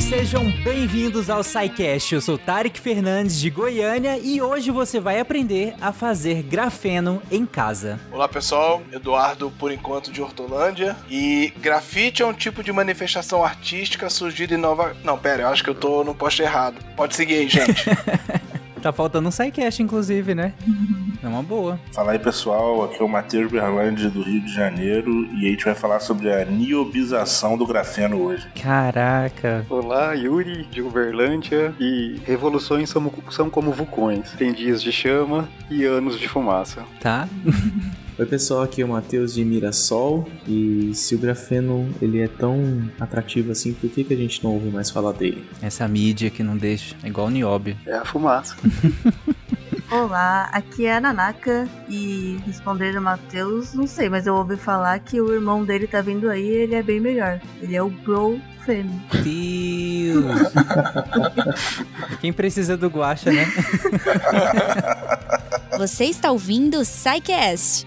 sejam bem-vindos ao SciCast. Eu sou Tarek Fernandes de Goiânia e hoje você vai aprender a fazer grafeno em casa. Olá pessoal, Eduardo por enquanto de Hortolândia e grafite é um tipo de manifestação artística surgida em Nova... Não, pera, eu acho que eu tô no posto errado. Pode seguir aí, gente. tá faltando um SciCast, inclusive, né? É uma boa. Fala aí, pessoal. Aqui é o Matheus Berlândia do Rio de Janeiro e a gente vai falar sobre a niobização do grafeno hoje. Caraca. Olá, Yuri de Uberlândia e revoluções são, são como vulcões. Tem dias de chama e anos de fumaça. Tá. Oi pessoal, aqui é o Matheus de Mirassol e se o grafeno ele é tão atrativo assim, por que, que a gente não ouve mais falar dele? Essa mídia que não deixa, é igual o nióbio. É a fumaça. Olá, aqui é a Nanaka e respondendo o Matheus, não sei, mas eu ouvi falar que o irmão dele tá vindo aí e ele é bem melhor. Ele é o Bro. Deus! Quem precisa do guacha, né? Você está ouvindo o Psycast,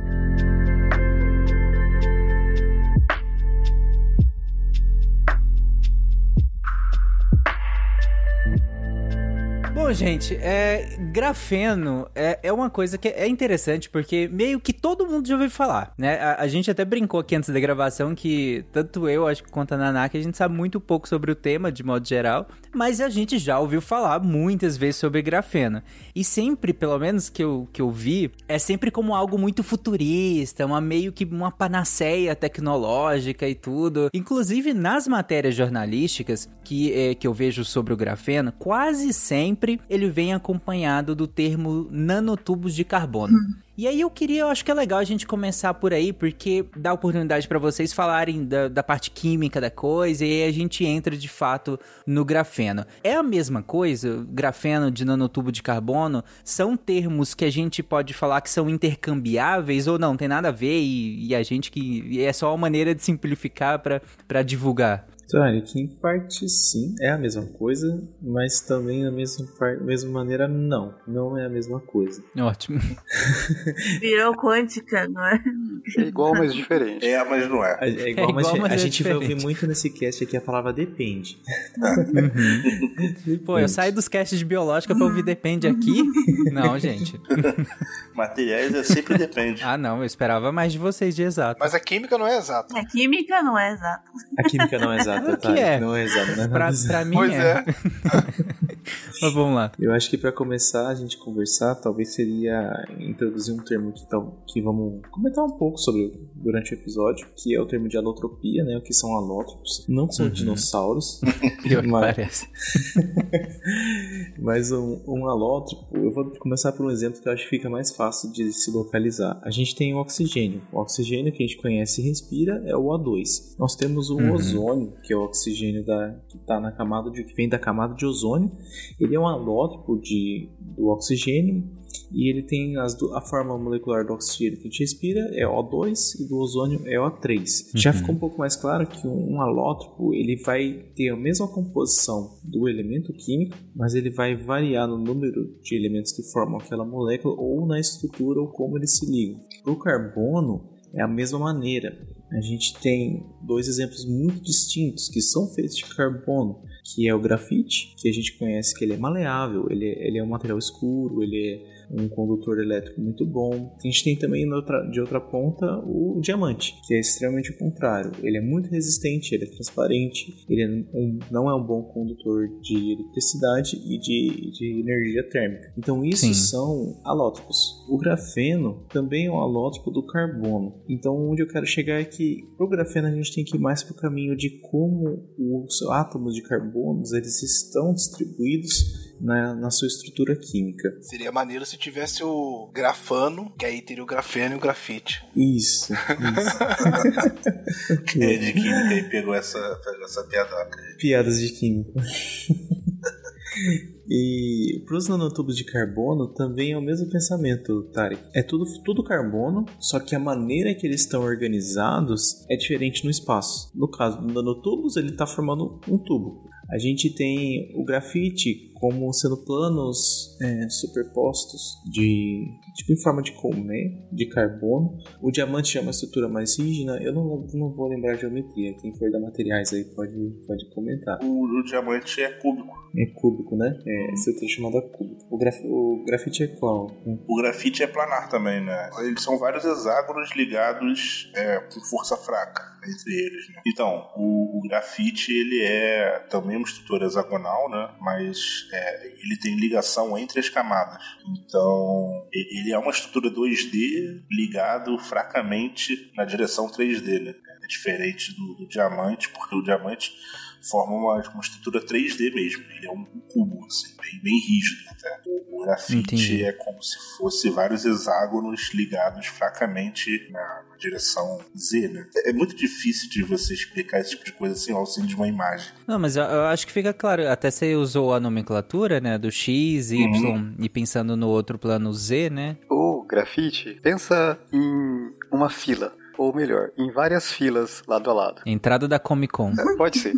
Bom, gente, é, grafeno é, é uma coisa que é interessante porque meio que todo mundo já ouviu falar, né? A, a, gente até brincou aqui antes da gravação que tanto eu, acho que quanto a Nanaka, a gente sabe muito pouco sobre o tema de modo geral, mas a gente já ouviu falar muitas vezes sobre grafeno. E sempre, pelo menos que eu, que eu vi, é sempre como algo muito futurista, uma meio que uma panaceia tecnológica e tudo. Inclusive nas matérias jornalísticas que, é, que eu vejo sobre o grafeno, quase sempre ele vem acompanhado do termo nanotubos de carbono. E aí eu queria, eu acho que é legal a gente começar por aí, porque dá oportunidade para vocês falarem da, da, parte química da coisa e aí a gente entra de fato no grafeno. É a mesma coisa? Grafeno de nanotubo de carbono são termos que a gente pode falar que são intercambiáveis ou não? Tem nada a ver e, e a gente que é só uma maneira de simplificar para divulgar? Tarek, em parte sim, é a mesma coisa, mas também da mesma, mesma maneira não, não é a mesma coisa. Ótimo. Virou quântica, não é? É igual, mas diferente. É, mas não é. É, é igual, é mas, igual, mas, a é gente diferente. vai ouvir muito nesse cast aqui a palavra depende. Uhum. Pô, eu saio dos casts de biológica pra ouvir depende aqui? Não, gente. Materiais é sempre depende. Ah, não, eu esperava mais de vocês de exato. Mas a química não é exata. A química não é exata. A química não é exata, tá? que é. Não é exata, né? Pra, pra mim pois é. é. Mas vamos lá. Eu acho que para começar a gente conversar, talvez seria introduzir um termo que, tal, que vamos comentar um pouco sobre durante o episódio, que é o termo de alotropia, né? O que são alótropos. Não são uhum. dinossauros. Pior mas... parece. mas um, um alótropo, eu vou começar por um exemplo que eu acho que fica mais fácil de se localizar. A gente tem o oxigênio. O oxigênio que a gente conhece e respira é o O2. Nós temos o uhum. ozônio, que é o oxigênio da, que tá na camada de, que vem da camada de ozônio. Ele é um alótropo de, do oxigênio e ele tem as, a forma molecular do oxigênio que a gente respira é O2 e do ozônio é O3. Uhum. Já ficou um pouco mais claro que um alótropo ele vai ter a mesma composição do elemento químico, mas ele vai variar no número de elementos que formam aquela molécula ou na estrutura ou como eles se ligam. Para o carbono é a mesma maneira. A gente tem dois exemplos muito distintos que são feitos de carbono, que é o grafite, que a gente conhece que ele é maleável, ele é, ele é um material escuro, ele é um condutor elétrico muito bom. A gente tem também outra, de outra ponta o diamante, que é extremamente o contrário. Ele é muito resistente, ele é transparente, ele é um, não é um bom condutor de eletricidade e de, de energia térmica. Então, isso Sim. são alótropos. O grafeno também é um alótropo do carbono. Então, onde eu quero chegar é que o grafeno a gente tem que ir mais para o caminho de como os átomos de carbonos eles estão distribuídos na, na sua estrutura química. Seria maneiro se tivesse o grafano, que aí teria o grafeno e o grafite. Isso. isso. é de química e pegou essa, pegou essa piadoca. Piadas de química. E para os nanotubos de carbono também é o mesmo pensamento, Tarek. É tudo, tudo carbono, só que a maneira que eles estão organizados é diferente no espaço. No caso do nanotubos, ele está formando um tubo. A gente tem o grafite como sendo planos é, superpostos de tipo em forma de colmeia, de carbono. O diamante já é uma estrutura mais rígida. Eu não, não vou lembrar a geometria. Quem for da materiais aí pode, pode comentar. O, o diamante é cúbico. É cúbico, né? É estrutura chamada cúbico. O, graf, o grafite é qual? O grafite é planar também, né? Eles são vários hexágonos ligados é, com força fraca entre eles, né? Então, o, o, grafite, ele é também uma estrutura hexagonal, né? Mas é, ele tem ligação entre as camadas. Então, ele é uma estrutura 2D ligado fracamente na direção 3D, né? É diferente do, do diamante, porque o diamante forma uma, uma estrutura 3D mesmo. Ele é um cubo, assim, bem, bem rígido até. O grafite Entendi. é como se fosse vários hexágonos ligados fracamente na, na, direção Z, né? É muito difícil de você explicar esse tipo de coisa assim, ao auxílio de uma imagem. Não, mas eu, eu, acho que fica claro. Até você usou a nomenclatura, né? Do X, Y uhum. e pensando no outro plano Z, né? O grafite, pensa em uma fila ou melhor, em várias filas lado a lado. Entrada da Comic Con. Pode ser.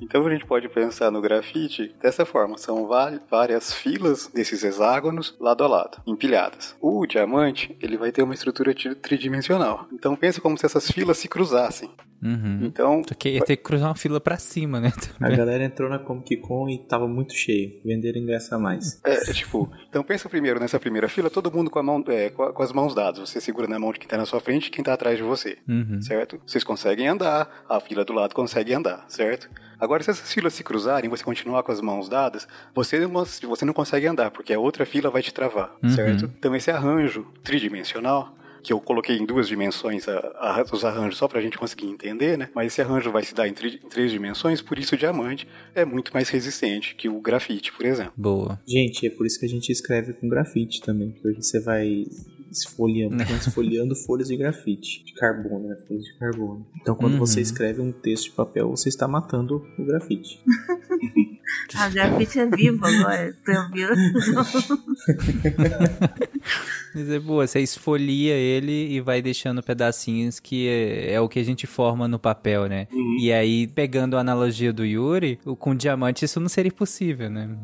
Então a gente pode pensar no grafite dessa forma: são várias filas desses hexágonos lado a lado, empilhadas. O diamante ele vai ter uma estrutura tridimensional. Então pensa como se essas filas se cruzassem. Uhum. Então. Que ia ter que cruzar uma fila pra cima, né? A galera entrou na Comic Con e tava muito cheio. Venderam ingresso a mais. É, tipo, então pensa primeiro nessa primeira fila, todo mundo com, a mão, é, com, a, com, as mãos dadas. Você segura na mão de quem tá na sua frente e quem tá atrás de você. Uhum. Certo? Vocês conseguem andar, a fila do lado consegue andar, certo? Agora, se essas filas se cruzarem, você continuar com as mãos dadas, você não, você não consegue andar, porque a outra fila vai te travar, uhum. certo? Então, esse arranjo tridimensional que eu coloquei em duas dimensões a, a, os arranjos só para a gente conseguir entender, né? Mas esse arranjo vai se dar em, tri, em, três dimensões, por isso o diamante é muito mais resistente que o grafite, por exemplo. Boa. Gente, é por isso que a gente escreve com grafite também, porque você vai esfoliando, esfoliando folhas de grafite, de carbono, né? Folhas de carbono. Então, quando uhum. você escreve um texto de papel, você está matando o grafite. A grafite é vivo agora, ouviu? Mas é boa, você esfolia ele e vai deixando pedacinhos que é, é o que a gente forma no papel, né? Uhum. E aí, pegando a analogia do Yuri, com diamante isso não seria possível, né?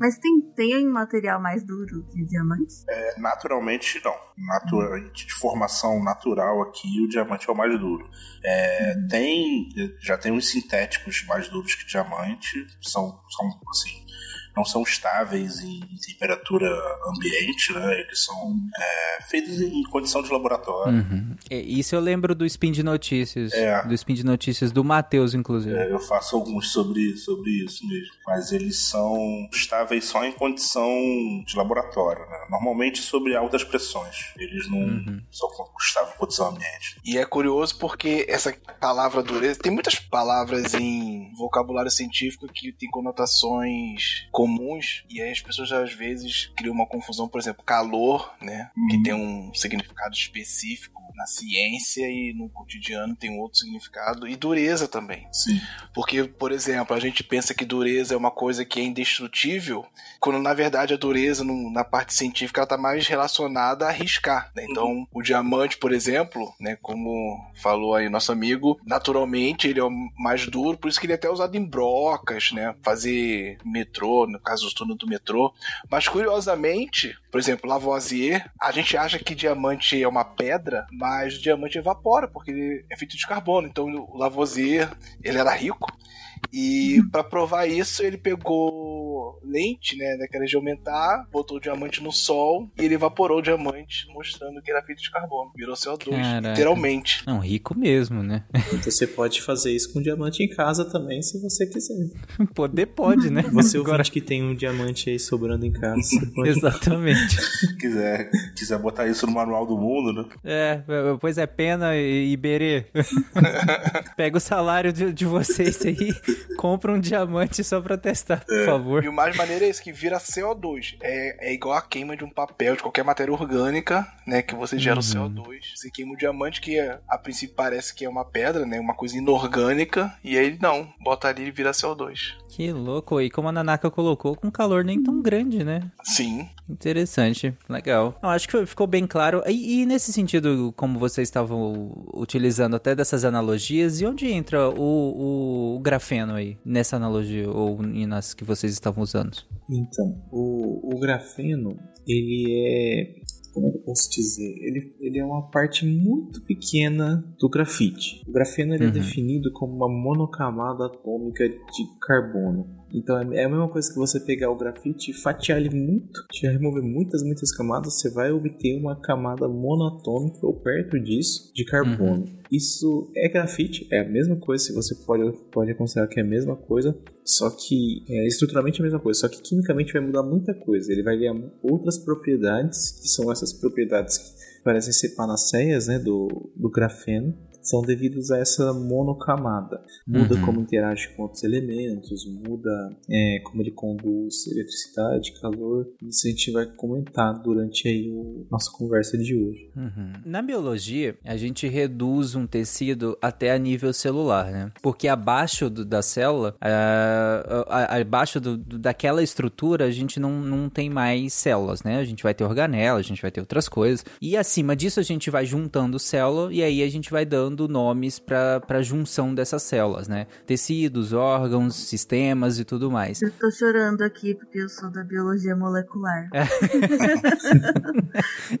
Mas tem, tem material mais duro que diamante? É, naturalmente não. Naturalmente, de formação natural aqui, o diamante é o mais duro. É, uhum. Tem, já tem uns sintéticos mais duros que diamante, são, são assim, não são estáveis em, temperatura ambiente, né? Eles são é, feitos em condição de laboratório. Uhum. Isso eu lembro do Spin de Notícias. É. Do Spin de Notícias do Matheus, inclusive. É, eu faço alguns sobre, sobre isso mesmo. Mas eles são estáveis só em condição de laboratório, né? Normalmente sobre altas pressões. Eles não uhum. são estáveis em condição ambiente. E é curioso porque essa palavra dureza... Tem muitas palavras em vocabulário científico que tem conotações com comuns e aí as pessoas às vezes criam uma confusão, por exemplo, calor, né, uhum. que tem um significado específico na ciência e no cotidiano tem outro significado e dureza também. Sim. Porque, por exemplo, a gente pensa que dureza é uma coisa que é indestrutível, quando na verdade a dureza no, na parte científica ela tá mais relacionada a riscar, né? Então, uhum. o diamante, por exemplo, né, como falou aí nosso amigo, naturalmente ele é o mais duro, por isso que ele é até usado em brocas, né? Fazer metrô, no caso do túnel do metrô. Mas curiosamente, por exemplo, Lavoisier, a gente acha que diamante é uma pedra, mas o diamante evapora, porque ele é feito de carbono. Então o Lavoisier, ele era rico, e para provar isso, ele pegou lente, né, daquela de aumentar, botou o diamante no sol e ele evaporou o diamante, mostrando que era feito de carbono. Virou CO2, Caraca. literalmente. Não, rico mesmo, né? Você pode fazer isso com diamante em casa também, se você quiser. Poder pode, né? Você Agora... ouvinte que tem um diamante aí sobrando em casa. Pode... Exatamente. quiser, quiser botar isso no manual do mundo, né? É, pois é, pena e Iberê. Pega o salário de, de vocês aí compra um diamante só pra testar, por é. favor. E o mais maneiro é isso, que vira CO2. É, é igual a queima de um papel, de qualquer matéria orgânica, né? Que você gera uhum. o CO2. Você queima o diamante, que é, a princípio parece que é uma pedra, né? Uma coisa inorgânica. E aí não, bota ali e vira CO2. Que louco. E como a Nanaka colocou, com calor nem tão grande, né? Sim. Interessante. Legal. Eu acho que ficou bem claro. E, e, nesse sentido, como vocês estavam utilizando até dessas analogias, e onde entra o, o grafeno aí? Nessa analogia ou nas que vocês estavam usando? anos? Então, o, o grafeno, ele é como é posso dizer? Ele, ele é uma parte muito pequena do grafite. O grafeno ele é uhum. é definido como uma monocamada atômica de carbono. Então é, é a mesma coisa que você pegar o grafite e fatiar ele muito, te remover muitas, muitas camadas, você vai obter uma camada monatômica ou perto disso de carbono. Uhum. Isso é grafite, é a mesma coisa, se você pode, pode considerar que é a mesma coisa, só que é estruturalmente a mesma coisa, só que quimicamente vai mudar muita coisa. Ele vai ganhar outras propriedades, que são essas propriedades que parecem ser panaceias né, do, do grafeno, são devidos a essa monocamada. Muda uhum. como interage com outros elementos, muda é, como ele conduz eletricidade, calor. Isso a gente vai comentar durante aí o nossa conversa de hoje. Uhum. Na biologia, a gente reduz um tecido até a nível celular, né? Porque abaixo do, da célula, abaixo do, do, daquela estrutura, a gente não, não tem mais células, né? A gente vai ter organela, a gente vai ter outras coisas. E acima disso, a gente vai juntando célula e aí a gente vai dando dando nomes para a junção dessas células, né? Tecidos, órgãos, sistemas e tudo mais. Eu tô chorando aqui porque eu sou da biologia molecular. É.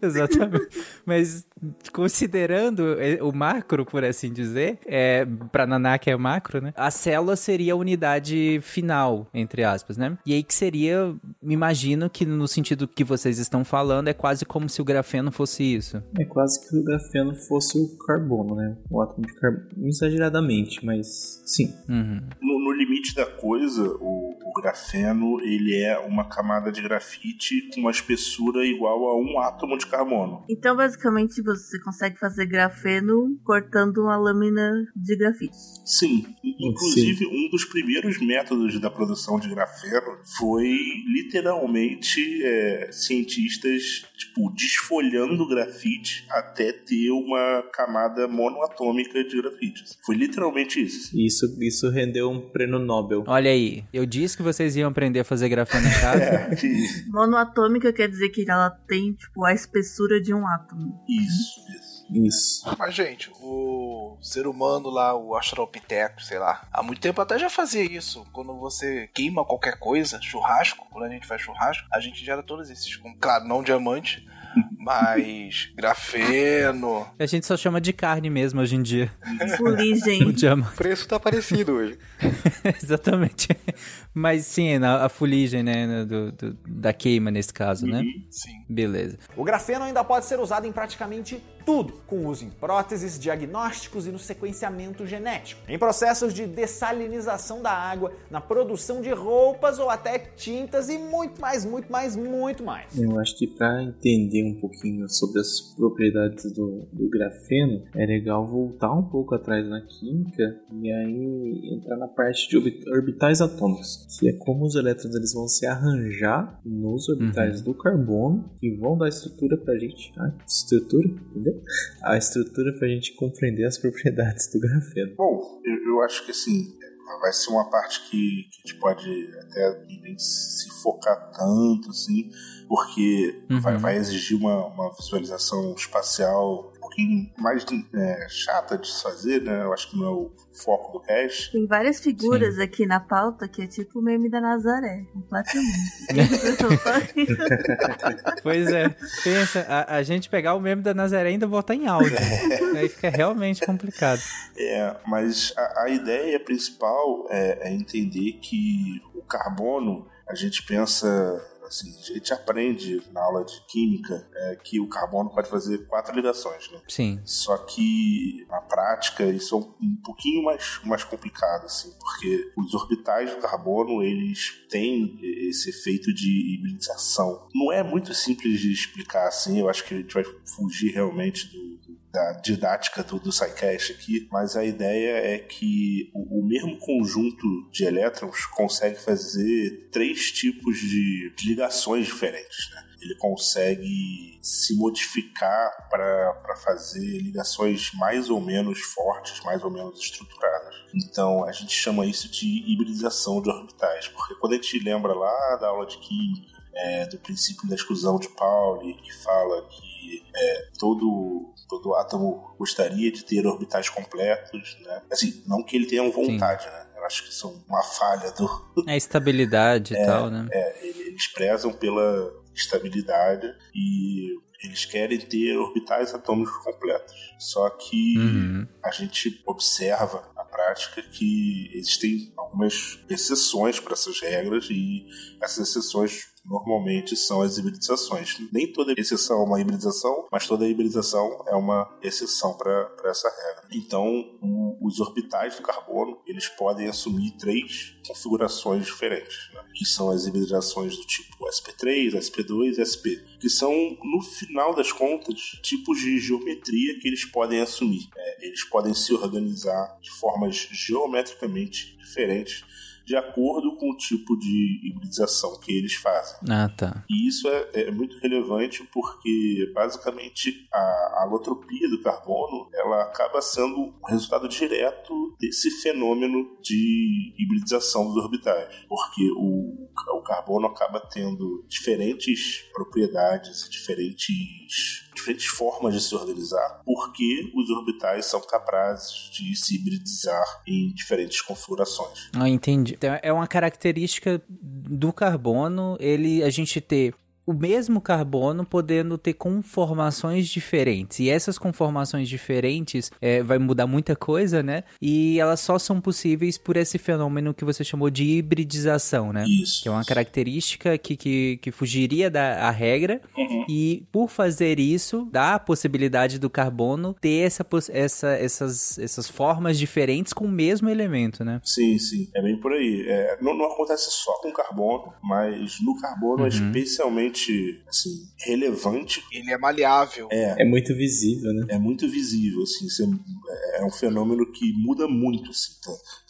Exatamente. Mas considerando o macro, por assim dizer, é, para Nanak é macro, né? A célula seria a unidade final, entre aspas, né? E aí que seria, me imagino que no sentido que vocês estão falando, é quase como se o grafeno fosse isso. É quase que o grafeno fosse o carbono, né? O átomo de carbono. Exageradamente, mas sim. Uhum. No, no, limite da coisa, o, o, grafeno ele é uma camada de grafite com uma espessura igual a um átomo de carbono. Então, basicamente, você consegue fazer grafeno cortando uma lâmina de grafite. Sim. Inclusive, sim. um dos primeiros métodos da produção de grafeno foi literalmente é, cientistas tipo, desfolhando grafite até ter uma camada monoatômica atômica de grafites. Foi literalmente isso. Isso, isso rendeu um prêmio Nobel. Olha aí, eu disse que vocês iam aprender a fazer grafeno em casa. é, Monoatômica quer dizer que ela tem, tipo, a espessura de um átomo. Isso, isso. Isso. Mas, gente, o ser humano lá, o Australopithecus, sei lá, há muito tempo até já fazia isso. Quando você queima qualquer coisa, churrasco, quando a gente faz churrasco, a gente gera todos esses, claro, não diamante, mas grafeno. A gente só chama de carne mesmo hoje em dia. Fuligem. o preço tá parecido hoje. Exatamente. Mas sim, a, a fuligem, né? Do, do, da queima nesse caso, né? Uhum, sim. Beleza. O grafeno ainda pode ser usado em praticamente tudo, com uso em próteses, diagnósticos e no sequenciamento genético, em processos de dessalinização da água, na produção de roupas ou até tintas e muito mais, muito mais, muito mais. Eu acho que para entender um pouquinho sobre as propriedades do, do grafeno, é legal voltar um pouco atrás na química e aí entrar na parte de orbitais atômicos, que é como os elétrons eles vão se arranjar nos orbitais uhum. do carbono e vão dar estrutura pra gente. Ah, estrutura, entendeu? a estrutura para a gente compreender as propriedades do grafeno. Bom, eu, eu acho que assim, vai ser uma parte que, que a gente pode até nem se focar tanto, assim, porque uhum. vai, vai, exigir uma, uma visualização espacial pouquinho mais é, chata de se fazer, né? Eu acho que não é o foco do cast. Tem várias figuras Sim. aqui na pauta que é tipo o meme da Nazaré, completamente. pois é, pensa, a, a, gente pegar o meme da Nazaré e ainda botar em áudio. Aí fica realmente complicado. É, mas a, a ideia principal é, é entender que o carbono, a gente pensa Assim, a gente aprende na aula de química é, que o carbono pode fazer quatro ligações, né? Sim. Só que na prática isso é um, pouquinho mais, mais complicado, assim, porque os orbitais do carbono eles têm esse efeito de hibridização. Não é muito simples de explicar assim, eu acho que a gente vai fugir realmente do da didática do, do SciCast aqui, mas a ideia é que o, o, mesmo conjunto de elétrons consegue fazer três tipos de, ligações diferentes, né? Ele consegue se modificar para fazer ligações mais ou menos fortes, mais ou menos estruturadas. Então a gente chama isso de hibridização de orbitais, porque quando a gente lembra lá da aula de química, é, do princípio da exclusão de Pauli, que fala que é, todo todo átomo gostaria de ter orbitais completos, né? Assim, não que ele tenha vontade, Sim. né? acho que são uma falha do. A estabilidade é, e tal, né? É, eles prezam pela estabilidade e eles querem ter orbitais atômicos completos. Só que uhum. a gente observa na prática que existem algumas exceções para essas regras e essas exceções normalmente são as hibridizações. Nem toda exceção é uma hibridização, mas toda hibridização é uma exceção para essa regra. Então, o, os orbitais do carbono eles podem assumir três configurações diferentes, né? que são as hibridizações do tipo SP3, SP2 e SP, que são, no final das contas, tipos de geometria que eles podem assumir. É, eles podem se organizar de formas geometricamente diferentes de acordo com o tipo de hibridização que eles fazem. Ah, tá. E isso é, é muito relevante porque, basicamente, a alotropia do carbono ela acaba sendo um resultado direto desse fenômeno de hibridização dos orbitais, porque o, o carbono acaba tendo diferentes propriedades, diferentes diferentes formas de se organizar, porque os orbitais são capazes de se hibridizar em diferentes configurações. Ah, entendi. Então, é uma característica do carbono ele a gente ter o mesmo carbono podendo ter conformações diferentes. E essas conformações diferentes é, vai mudar muita coisa, né? E elas só são possíveis por esse fenômeno que você chamou de hibridização, né? Isso. Que é uma característica que, que, que fugiria da regra. Uhum. E por fazer isso, dá a possibilidade do carbono ter essa, essa, essas, essas formas diferentes com o mesmo elemento, né? Sim, sim. É bem por aí. É, não, não acontece só com carbono, mas no carbono uhum. especialmente assim, relevante. Ele é maleável. É, é muito visível, né? É muito visível, assim, é um fenômeno que muda muito, assim,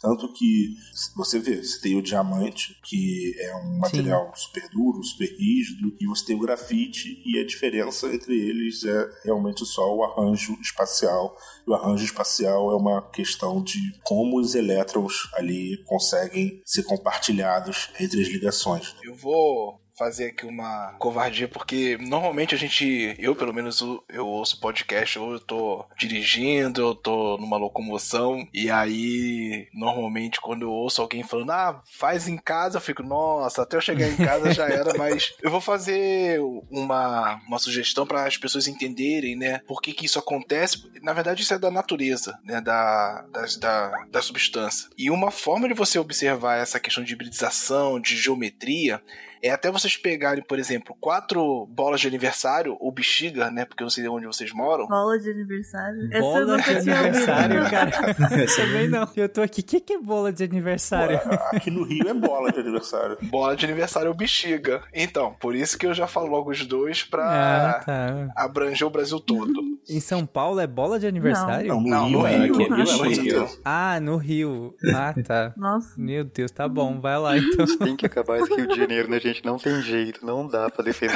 tanto que você vê, você tem o diamante, que é um material Sim. super duro, super rígido, e você tem o grafite, e a diferença entre eles é realmente só o arranjo espacial. O arranjo espacial é uma questão de como os elétrons ali conseguem ser compartilhados entre as ligações. Eu vou fazer aqui uma covardia, porque normalmente a gente, eu pelo menos, eu ouço podcast ou eu tô dirigindo, eu tô numa locomoção, e aí, normalmente, quando eu ouço alguém falando, ah, faz em casa, eu fico, nossa, até eu chegar em casa já era, mas eu vou fazer uma, uma sugestão para as pessoas entenderem, né, por que que isso acontece. Na verdade, isso é da natureza, né, da, da, da, da substância. E uma forma de você observar essa questão de hibridização, de geometria, é até vocês pegarem, por exemplo, quatro bolas de aniversário, ou bexiga, né? Porque eu não sei de onde vocês moram. Bola de aniversário? Bola de aniversário, cara. Também não. Eu tô aqui. O que, que é bola de aniversário? aqui no Rio é bola de aniversário. bola de aniversário ou bexiga. Então, por isso que eu já falo logo os dois pra ah, tá. abranger o Brasil todo. Em São Paulo é bola de aniversário? Não, não no, Rio, no, Rio, no, Rio, no Rio. Ah, no Rio. Ah, tá. Nossa. Meu Deus, tá bom. Vai lá então. Tem que acabar esse Rio de Janeiro, né, gente? Não tem jeito, não dá pra defender.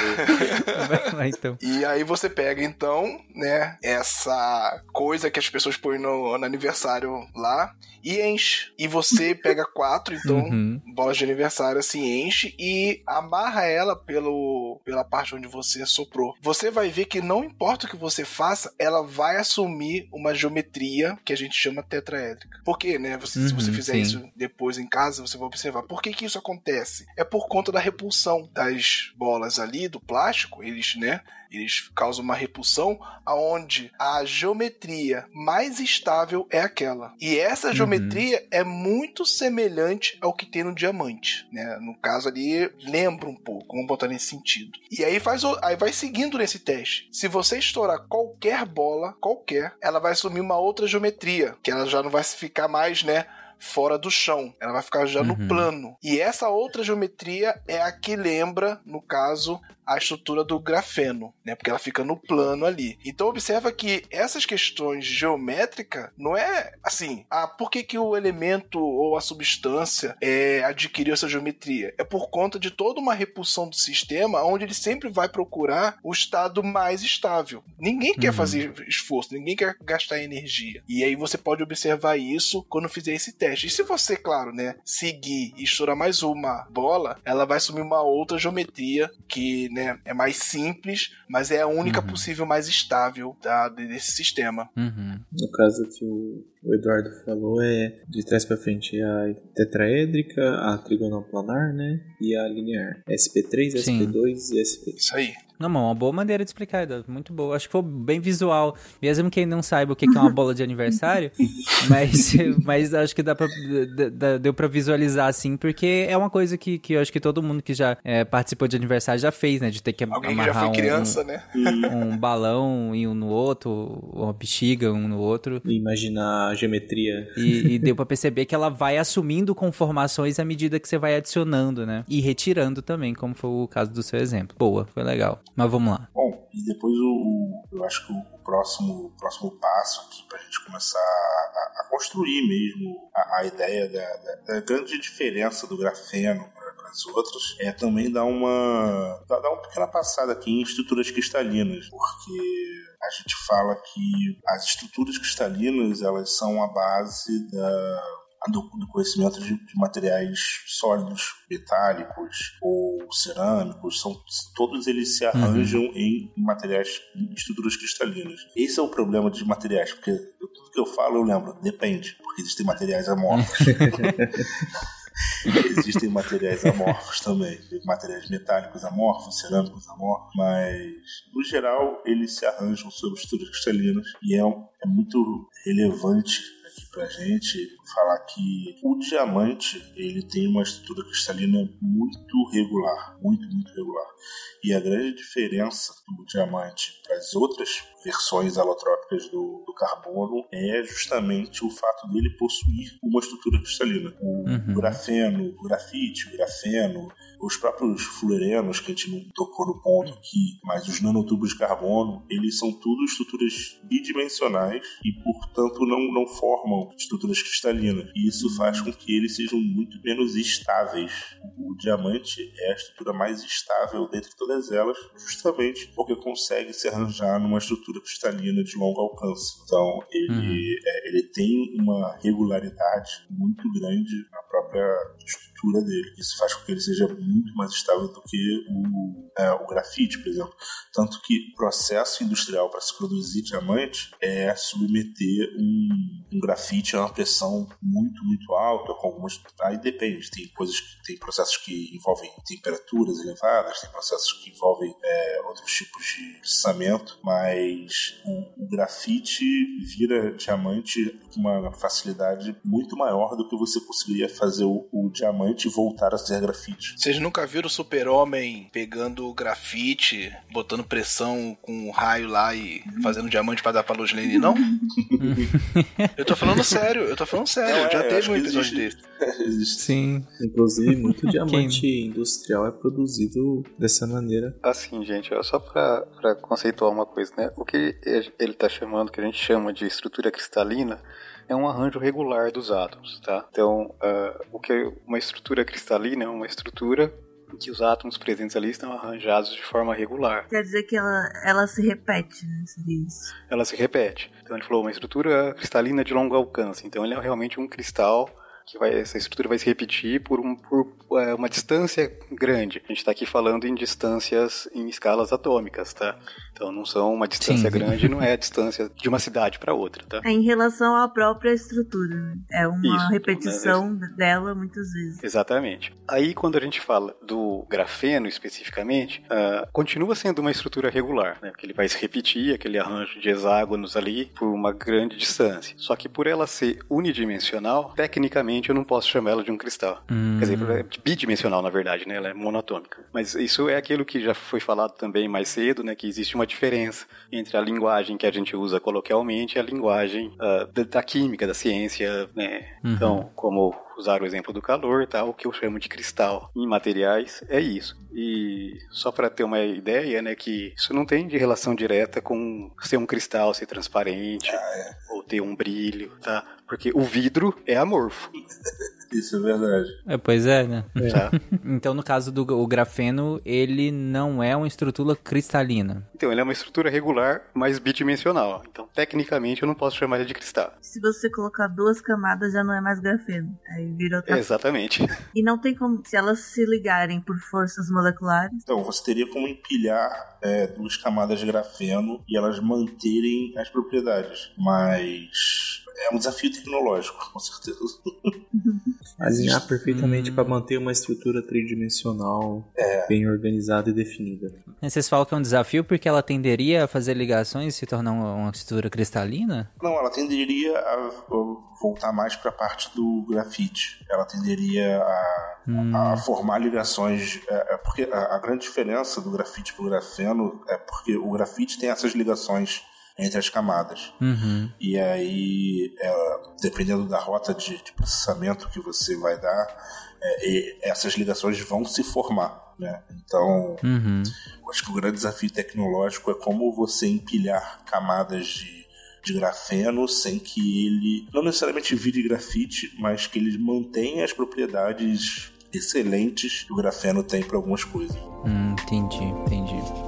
Vai então. E aí você pega, então, né, essa coisa que as pessoas põem no, no aniversário lá e enche. E você pega quatro, então, uhum. bolas de aniversário se enche e amarra ela pelo, pela parte onde você soprou. Você vai ver que não importa o que você faça, ela vai assumir uma geometria que a gente chama tetraédrica. Por quê, né? Você, uhum, se você uhum, fizer sim. isso depois em casa, você vai observar. Por que que isso acontece? É por conta da repulsão das bolas ali, do plástico, eles, né? Eles causam uma repulsão aonde a geometria mais estável é aquela. E essa uhum. geometria é muito semelhante ao que tem no diamante, né? No caso ali, lembra um pouco, vamos botar nesse sentido. E aí faz aí vai seguindo nesse teste. Se você estourar qualquer bola, qualquer, ela vai assumir uma outra geometria, que ela já não vai ficar mais, né, fora do chão. Ela vai ficar já uhum. no plano. E essa outra geometria é a que lembra, no caso, a estrutura do grafeno, né? Porque ela fica no plano ali. Então observa que essas questões geométricas não é assim, ah, por que, que o elemento ou a substância é, adquiriu essa geometria? É por conta de toda uma repulsão do sistema onde ele sempre vai procurar o estado mais estável. Ninguém quer uhum. fazer esforço, ninguém quer gastar energia. E aí você pode observar isso quando fizer esse teste. E se você, claro, né, seguir e estourar mais uma bola, ela vai assumir uma outra geometria que, né, né? É mais simples, mas é a única uhum. possível mais estável da, desse sistema. Uhum. No caso que o, o Eduardo falou, é de trás para frente a tetraédrica, a trigonoplanar, né? E a linear. SP3, Sim. SP2 e SP. Isso aí. Não, uma boa maneira de explicar, muito boa. Acho que foi bem visual. Mesmo quem não saiba o que é uma bola de aniversário, mas, mas acho que dá pra, dá, deu pra visualizar assim, porque é uma coisa que, que eu acho que todo mundo que já é, participou de aniversário já fez, né? De ter que Alguém amarrar já foi criança, um, né? um balão em um no outro, uma bexiga um no outro. Imaginar a geometria. E, e deu pra perceber que ela vai assumindo conformações à medida que você vai adicionando, né? E retirando também, como foi o caso do seu exemplo. Boa, foi legal. Mas vamos lá. Bom, e depois o, o eu acho que o, próximo, o próximo passo aqui para a gente começar a, a construir mesmo a, a ideia da, da, da, grande diferença do grafeno para as outras é também dar uma dar uma pequena passada aqui em estruturas cristalinas, porque a gente fala que as estruturas cristalinas elas são a base da do, do conhecimento de, de, materiais sólidos, metálicos ou cerâmicos, são, todos eles se arranjam uhum. em materiais, em estruturas cristalinas. Esse é o problema de materiais, porque tudo que eu falo eu lembro, depende, porque existem materiais amorfos. Existem materiais amorfos também, materiais metálicos amorfos, cerâmicos amorfos, mas no geral eles se arranjam sobre estruturas cristalinas e é, é muito relevante aqui pra gente falar que o diamante ele tem uma estrutura cristalina muito regular, muito, muito regular. E a grande diferença do diamante para as outras versões alotrópicas do, do, carbono é justamente o fato dele possuir uma estrutura cristalina. O uhum. grafeno, o grafite, o grafeno, os próprios fluorenos, que a gente não tocou no ponto aqui, mas os nanotubos de carbono, eles são tudo estruturas bidimensionais e, portanto, não, não formam estruturas cristalinas. E isso faz com que eles sejam muito menos estáveis. O, o diamante é a estrutura mais estável dentre todas elas, justamente porque consegue se arranjar numa estrutura cristalina de longo alcance. Então, ele, uhum. é, ele tem uma regularidade muito grande na própria estrutura dele. Isso faz com que ele seja muito mais estável do que o, é, o grafite, por exemplo. Tanto que o processo industrial para se produzir diamante é submeter um, um grafite a uma pressão muito, muito alta, algumas. Aí depende, tem coisas que tem processos que envolvem temperaturas elevadas, tem processos que envolvem é, outros tipos de processamento, mas o, o grafite vira diamante uma facilidade muito maior do que você conseguiria fazer o, o diamante voltar a ser grafite. Vocês nunca viram o super-homem pegando grafite, botando pressão com um raio lá e fazendo diamante para dar pra luz Lane, não? eu tô falando sério, eu tô falando sério. É, já teve um episódio desse. Sim. Inclusive, muito diamante Quem? industrial é produzido dessa maneira. Assim, gente, só pra, pra conceituar uma coisa, né? O que ele tá chamando, que a gente chama de estrutura cristalina, é um arranjo regular dos átomos, tá? Então, uh, o que é uma estrutura cristalina é uma estrutura em que os átomos presentes ali estão arranjados de forma regular. Quer dizer que ela, ela se repete, né? Seria isso. Ela se repete. Então ele falou uma estrutura cristalina de longo alcance. Então ele é realmente um cristal que vai, essa estrutura vai se repetir por, um, por é, uma distância grande. A gente está aqui falando em distâncias em escalas atômicas, tá? Então não são uma distância Sim. grande, não é a distância de uma cidade para outra, tá? É em relação à própria estrutura. Né? É uma Isso, repetição né? dela muitas vezes. Exatamente. Aí quando a gente fala do grafeno especificamente, uh, continua sendo uma estrutura regular, né? Porque ele vai se repetir, aquele arranjo de hexágonos ali por uma grande distância. Só que por ela ser unidimensional, tecnicamente eu não posso chamar ela de um cristal. Hum. Quer dizer, é bidimensional na verdade, né? Ela é monatômica. Mas isso é aquilo que já foi falado também mais cedo, né? Que existe uma diferença entre a linguagem que a gente usa coloquialmente e a linguagem uh, da, da, química, da ciência, né? Uhum. Então, como usar o exemplo do calor, tá? O que eu chamo de cristal em materiais é isso. E só para ter uma ideia, né, que isso não tem de relação direta com ser um cristal ser transparente ah, é. ou ter um brilho, tá? Porque o vidro é amorfo. Isso é verdade. É, pois é, né? É. então, no caso do o grafeno, ele não é uma estrutura cristalina. Então, ele é uma estrutura regular, mas bidimensional. Então, tecnicamente, eu não posso chamar ele de cristal. Se você colocar duas camadas, já não é mais grafeno. Aí vira outra... Exatamente. E não tem como, se elas se ligarem por forças moleculares... Então, você teria como empilhar é, duas camadas de grafeno e elas manterem as propriedades. Mas é um desafio tecnológico, com certeza. Alinhar perfeitamente hum. para manter uma estrutura tridimensional é. bem organizada e definida. Vocês falam que é um desafio porque ela tenderia a fazer ligações e se tornar uma estrutura cristalina? Não, ela tenderia a voltar mais para a parte do grafite. Ela tenderia a, hum. a formar ligações. É, é porque a, a grande diferença do grafite para o grafeno é porque o grafite tem essas ligações entre as camadas. Uhum. E aí, é, dependendo da rota de, de, processamento que você vai dar, é, essas ligações vão se formar. Né? Então, uhum. acho que o grande desafio tecnológico é como você empilhar camadas de, de grafeno sem que ele não necessariamente vire grafite, mas que ele mantenha as propriedades excelentes que o grafeno tem para algumas coisas. Hum, entendi, entendi.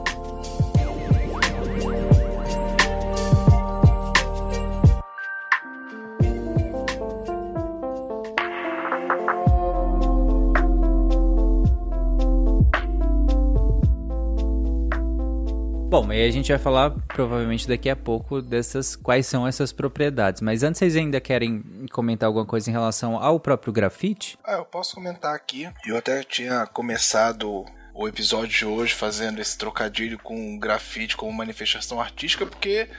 Bom, aí a gente vai falar provavelmente daqui a pouco dessas quais são essas propriedades. Mas antes vocês ainda querem comentar alguma coisa em relação ao próprio grafite? Ah, eu posso comentar aqui. Eu até tinha começado o episódio de hoje fazendo esse trocadilho com grafite como manifestação artística, porque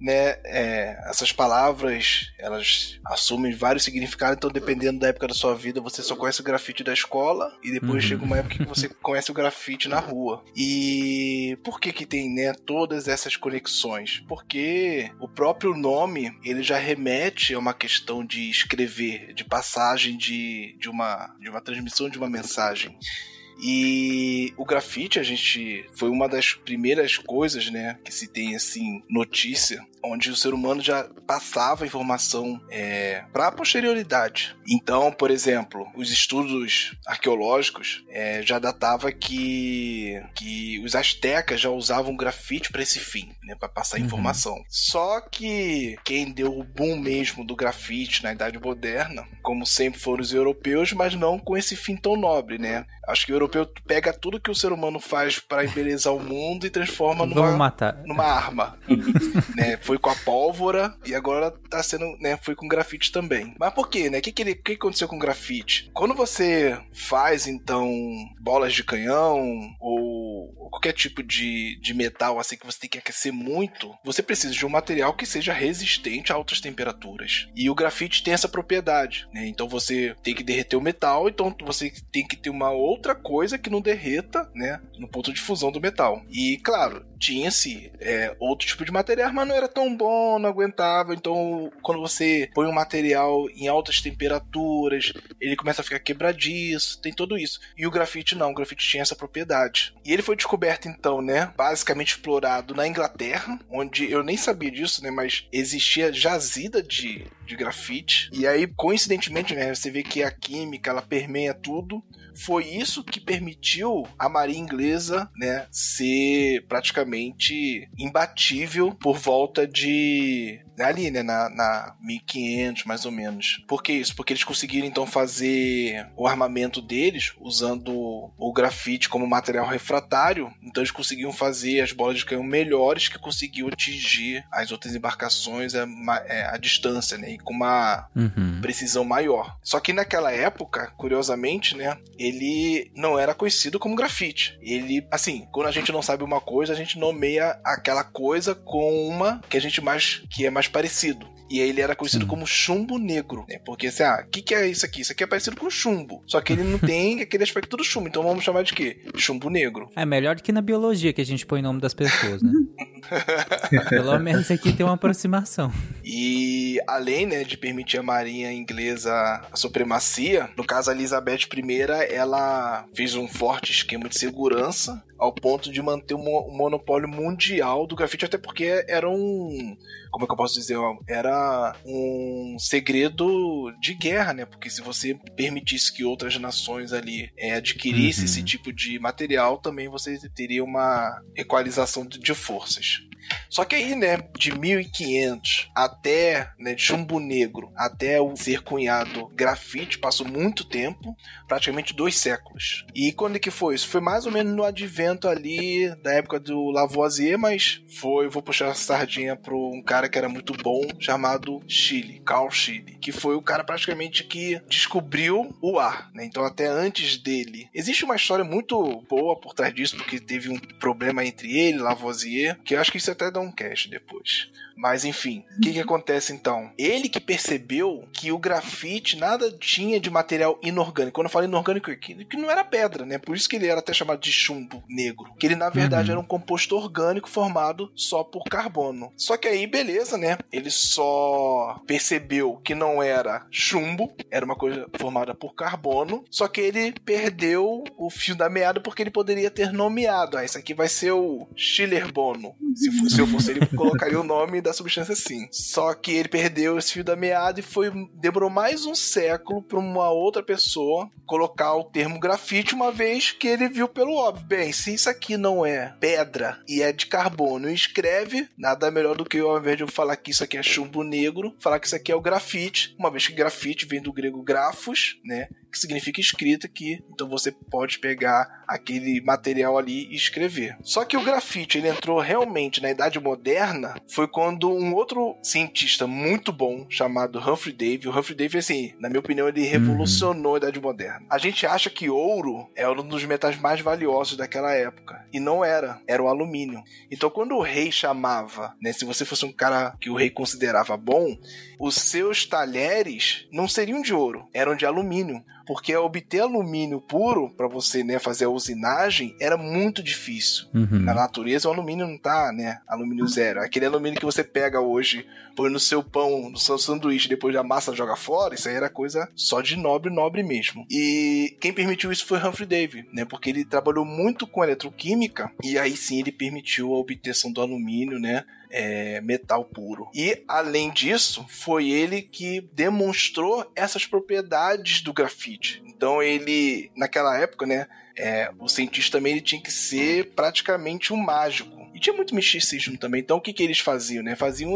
né, é, essas palavras elas assumem vários significados, então dependendo da época da sua vida, você só conhece o grafite da escola e depois uhum. chega uma época que você conhece o grafite na rua. E por que que tem, né, todas essas conexões? Porque o próprio nome, ele já remete a uma questão de escrever, de passagem de, de uma de uma transmissão de uma mensagem. E o grafite, a gente foi uma das primeiras coisas, né, que se tem assim notícia onde o ser humano já passava informação é, para a posterioridade. Então, por exemplo, os estudos arqueológicos é, já datava que, que os astecas já usavam grafite para esse fim, né, para passar uhum. informação. Só que quem deu o boom mesmo do grafite na Idade Moderna, como sempre foram os europeus, mas não com esse fim tão nobre, né? Acho que o europeu pega tudo que o ser humano faz para embelezar o mundo e transforma numa, numa arma, né? foi com a pólvora e agora tá sendo, né, foi com grafite também. Mas por quê, né? O que, que, ele, que aconteceu com grafite? Quando você faz, então, bolas de canhão ou, ou qualquer tipo de, de metal assim que você tem que aquecer muito, você precisa de um material que seja resistente a altas temperaturas. E o grafite tem essa propriedade, né? Então você tem que derreter o metal, então você tem que ter uma outra coisa que não derreta, né? No ponto de fusão do metal. E claro, tinha-se é, outro tipo de material, mas não era tão bom, não aguentava. Então, quando você põe um material em altas temperaturas, ele começa a ficar quebradiço, tem tudo isso. E o grafite não, o grafite tinha essa propriedade. E ele foi descoberto, então, né, basicamente explorado na Inglaterra, onde eu nem sabia disso, né, mas existia jazida de, de grafite. E aí, coincidentemente, né, você vê que a química ela permeia tudo foi isso que permitiu a marinha inglesa, né, ser praticamente imbatível por volta de ali, né, na, na 1500 mais ou menos. Por que isso? Porque eles conseguiram então fazer o armamento deles usando o grafite como material refratário, então eles conseguiam fazer as bolas de canhão melhores que conseguiam atingir as outras embarcações a, é, a distância, né, e com uma uhum. precisão maior. Só que naquela época, curiosamente, né, ele não era conhecido como grafite. Ele, assim, quando a gente não sabe uma coisa, a gente nomeia aquela coisa com uma que a gente mais que é mais parecido. E aí ele era conhecido Sim. como chumbo negro, né? Porque assim, ah, o que, que é isso aqui? Isso aqui é parecido com chumbo. Só que ele não tem aquele aspecto do chumbo. Então vamos chamar de quê? Chumbo negro. É melhor do que na biologia que a gente põe o nome das pessoas, né? Pelo menos aqui tem uma aproximação. E além, né, de permitir a marinha inglesa a supremacia, no caso a Elizabeth I, ela fez um forte esquema de segurança ao ponto de manter um monopólio mundial do grafite, até porque era um. Como é que eu posso dizer? Era um segredo de guerra, né? Porque se você permitisse que outras nações ali é, adquirissem uhum. esse tipo de material, também você teria uma equalização de forças. Só que aí, né, de 1500 até, né, de chumbo negro até o ser cunhado grafite, passou muito tempo, praticamente dois séculos. E quando é que foi isso? Foi mais ou menos no advento ali da época do Lavoisier, mas foi, vou puxar a sardinha para um cara que era muito bom, chamado Chile, Carl Chile, que foi o cara praticamente que descobriu o ar, né? Então até antes dele. Existe uma história muito boa por trás disso, porque teve um problema entre ele, Lavoisier, que eu acho que isso até dar um cash depois. Mas enfim, o que, que acontece então? Ele que percebeu que o grafite nada tinha de material inorgânico. Quando eu falo inorgânico, que, que não era pedra, né? Por isso que ele era até chamado de chumbo negro. Que ele, na verdade, uhum. era um composto orgânico formado só por carbono. Só que aí, beleza, né? Ele só percebeu que não era chumbo, era uma coisa formada por carbono. Só que ele perdeu o fio da meada porque ele poderia ter nomeado. Ah, isso aqui vai ser o Schillerbono. Se, se eu fosse ele, colocaria o nome da da substância sim. Só que ele perdeu esse fio da meada e foi demorou mais um século para uma outra pessoa colocar o termo grafite, uma vez que ele viu pelo óbvio. Bem, se isso aqui não é pedra e é de carbono e escreve, nada melhor do que eu, ao invés de eu falar que isso aqui é chumbo negro, falar que isso aqui é o grafite, uma vez que grafite vem do grego grafos, né? Que significa escrita, que então você pode pegar aquele material ali e escrever. Só que o grafite ele entrou realmente na Idade Moderna foi quando um outro cientista muito bom chamado Humphrey Davy, o Humphrey Davy assim, na minha opinião ele revolucionou uhum. a Idade Moderna. A gente acha que ouro é um dos metais mais valiosos daquela época e não era, era o alumínio. Então quando o rei chamava, né, se você fosse um cara que o rei considerava bom, os seus talheres não seriam de ouro, eram de alumínio porque obter alumínio puro para você né, fazer a usinagem era muito difícil. Uhum. Na natureza o alumínio não tá, né? Alumínio zero. Aquele alumínio que você pega hoje, põe no seu pão, no seu sanduíche, depois a massa joga fora, isso aí era coisa só de nobre, nobre mesmo. E quem permitiu isso foi Humphrey Davy, né? Porque ele trabalhou muito com eletroquímica e aí sim ele permitiu a obtenção do alumínio, né? é, metal puro. E, além disso, foi ele que demonstrou essas propriedades do grafite. Então, ele, naquela época, né, é, o cientista também ele tinha que ser praticamente um mágico. Tinha muito misticismo também. Então, o que, que eles faziam? Né? Faziam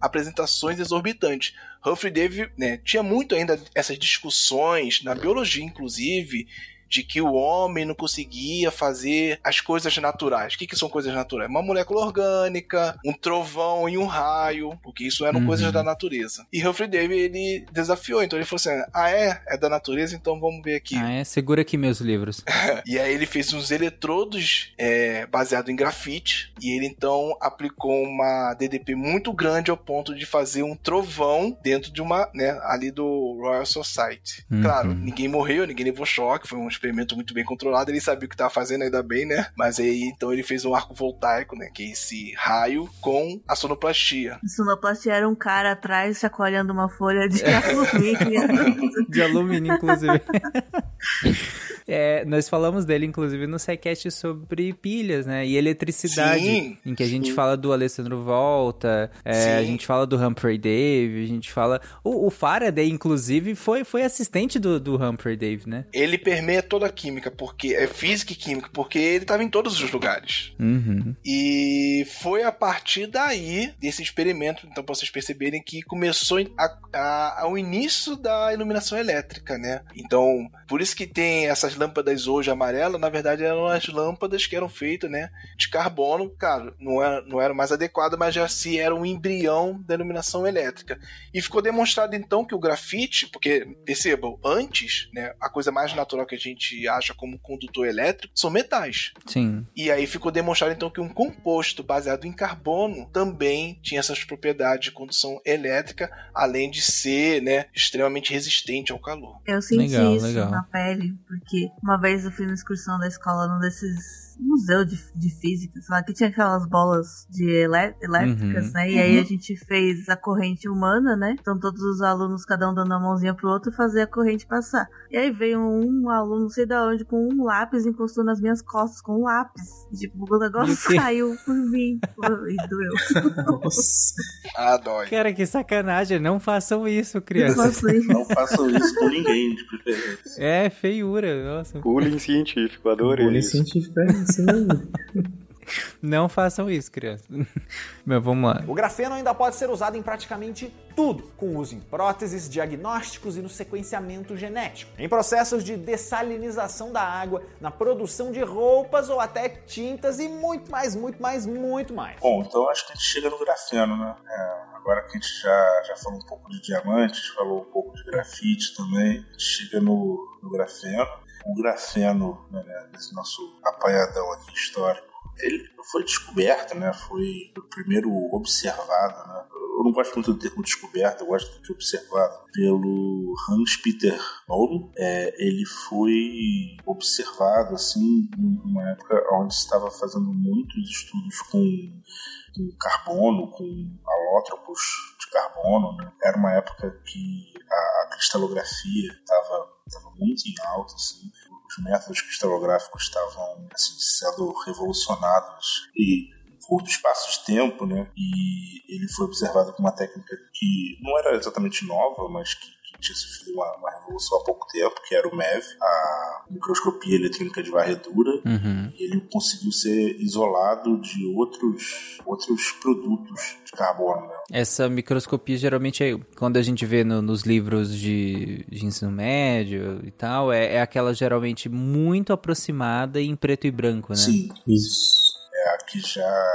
apresentações exorbitantes. Humphrey Davy né, tinha muito ainda essas discussões, na biologia, inclusive, de que o homem não conseguia fazer as coisas naturais. O que, que são coisas naturais? Uma molécula orgânica, um trovão e um raio, porque isso eram uhum. coisas da natureza. E Humphrey Davy, ele desafiou, então ele falou assim, ah é? É da natureza? Então vamos ver aqui. Ah é? Segura aqui meus livros. e aí ele fez uns eletrodos é, baseados em grafite, e ele então aplicou uma DDP muito grande ao ponto de fazer um trovão dentro de uma, né, ali do Royal Society. Uhum. Claro, ninguém morreu, ninguém levou choque, foi um experimento muito bem controlado, ele sabia o que estava fazendo, ainda bem, né? Mas aí então ele fez um arco voltaico, né? Que é esse raio com a sonoplastia. A sonoplastia era um cara atrás chacoalhando uma folha de alumínio. de alumínio, inclusive. É, nós falamos dele, inclusive, no SciCast sobre pilhas, né? E eletricidade. Sim, em que a gente sim. fala do Alessandro Volta, é, a gente fala do Humphrey Dave, a gente fala. O, o Faraday, inclusive, foi, foi assistente do, do Humphrey Dave, né? Ele permeia toda a química, porque é física e química, porque ele estava em todos os lugares. Uhum. E foi a partir daí, desse experimento, então, pra vocês perceberem que começou a, a, ao início da iluminação elétrica, né? Então, por isso que tem essas lâmpadas hoje amarelas, na verdade eram as lâmpadas que eram feitas, né, de carbono, cara, não era, não era mais adequado, mas já se era um embrião da iluminação elétrica. E ficou demonstrado então que o grafite, porque percebam, antes, né, a coisa mais natural que a gente acha como condutor elétrico são metais. Sim. E aí ficou demonstrado então que um composto baseado em carbono também tinha essas propriedades de condução elétrica, além de ser, né, extremamente resistente ao calor. Eu senti legal, isso legal. na pele, porque que uma vez eu fui na excursão da escola num desses museu de, de física, sei lá, que tinha aquelas bolas de elé elétricas, uhum. né? E aí a gente fez a corrente humana, né? Então todos os alunos, cada um dando a mãozinha pro outro, fazer a corrente passar. E aí veio um aluno, não sei de onde, com um lápis, encostou nas minhas costas com um lápis. E, tipo, o negócio saiu por mim. E doeu. Nossa. Ah, dói. Cara, que sacanagem. Não façam isso, crianças. Não façam isso com ninguém, de preferência. É, feiura, nossa. Bullying científico, adorei. Bullying científico é Não façam isso, criança. Mas vamos lá. O grafeno ainda pode ser usado em praticamente tudo, com uso em próteses, diagnósticos e no sequenciamento genético, em processos de dessalinização da água, na produção de roupas ou até tintas e muito mais, muito mais, muito mais. Bom, então acho que a gente chega no grafeno, né? É, agora que a gente já, já falou um pouco de diamantes, falou um pouco de grafite também, a gente chega no, no grafeno o grafeno, né, desse nosso apanhadão aqui histórico, ele foi descoberto, né? Foi o primeiro observado, né? Eu não gosto muito do termo descoberto, eu gosto de observado pelo Hans Peter Noll. É, ele foi observado assim numa época onde se estava fazendo muitos estudos com, com carbono, com alótropos de carbono. Né? Era uma época que a, a cristalografia estava muito em alta, assim. Os métodos cristalográficos estavam assim, sendo revolucionados e curto espaço de tempo, né? E ele foi observado com uma técnica que não era exatamente nova, mas que tinha sofrido uma, uma, revolução há pouco tempo, que era o MEV, a microscopia eletrônica de varredura, uhum. e ele conseguiu ser isolado de outros, outros produtos de carbono. Né? Essa microscopia geralmente é quando a gente vê no, nos livros de, de, ensino médio e tal, é, é aquela geralmente muito aproximada em preto e branco, né? Sim. Isso. É a que já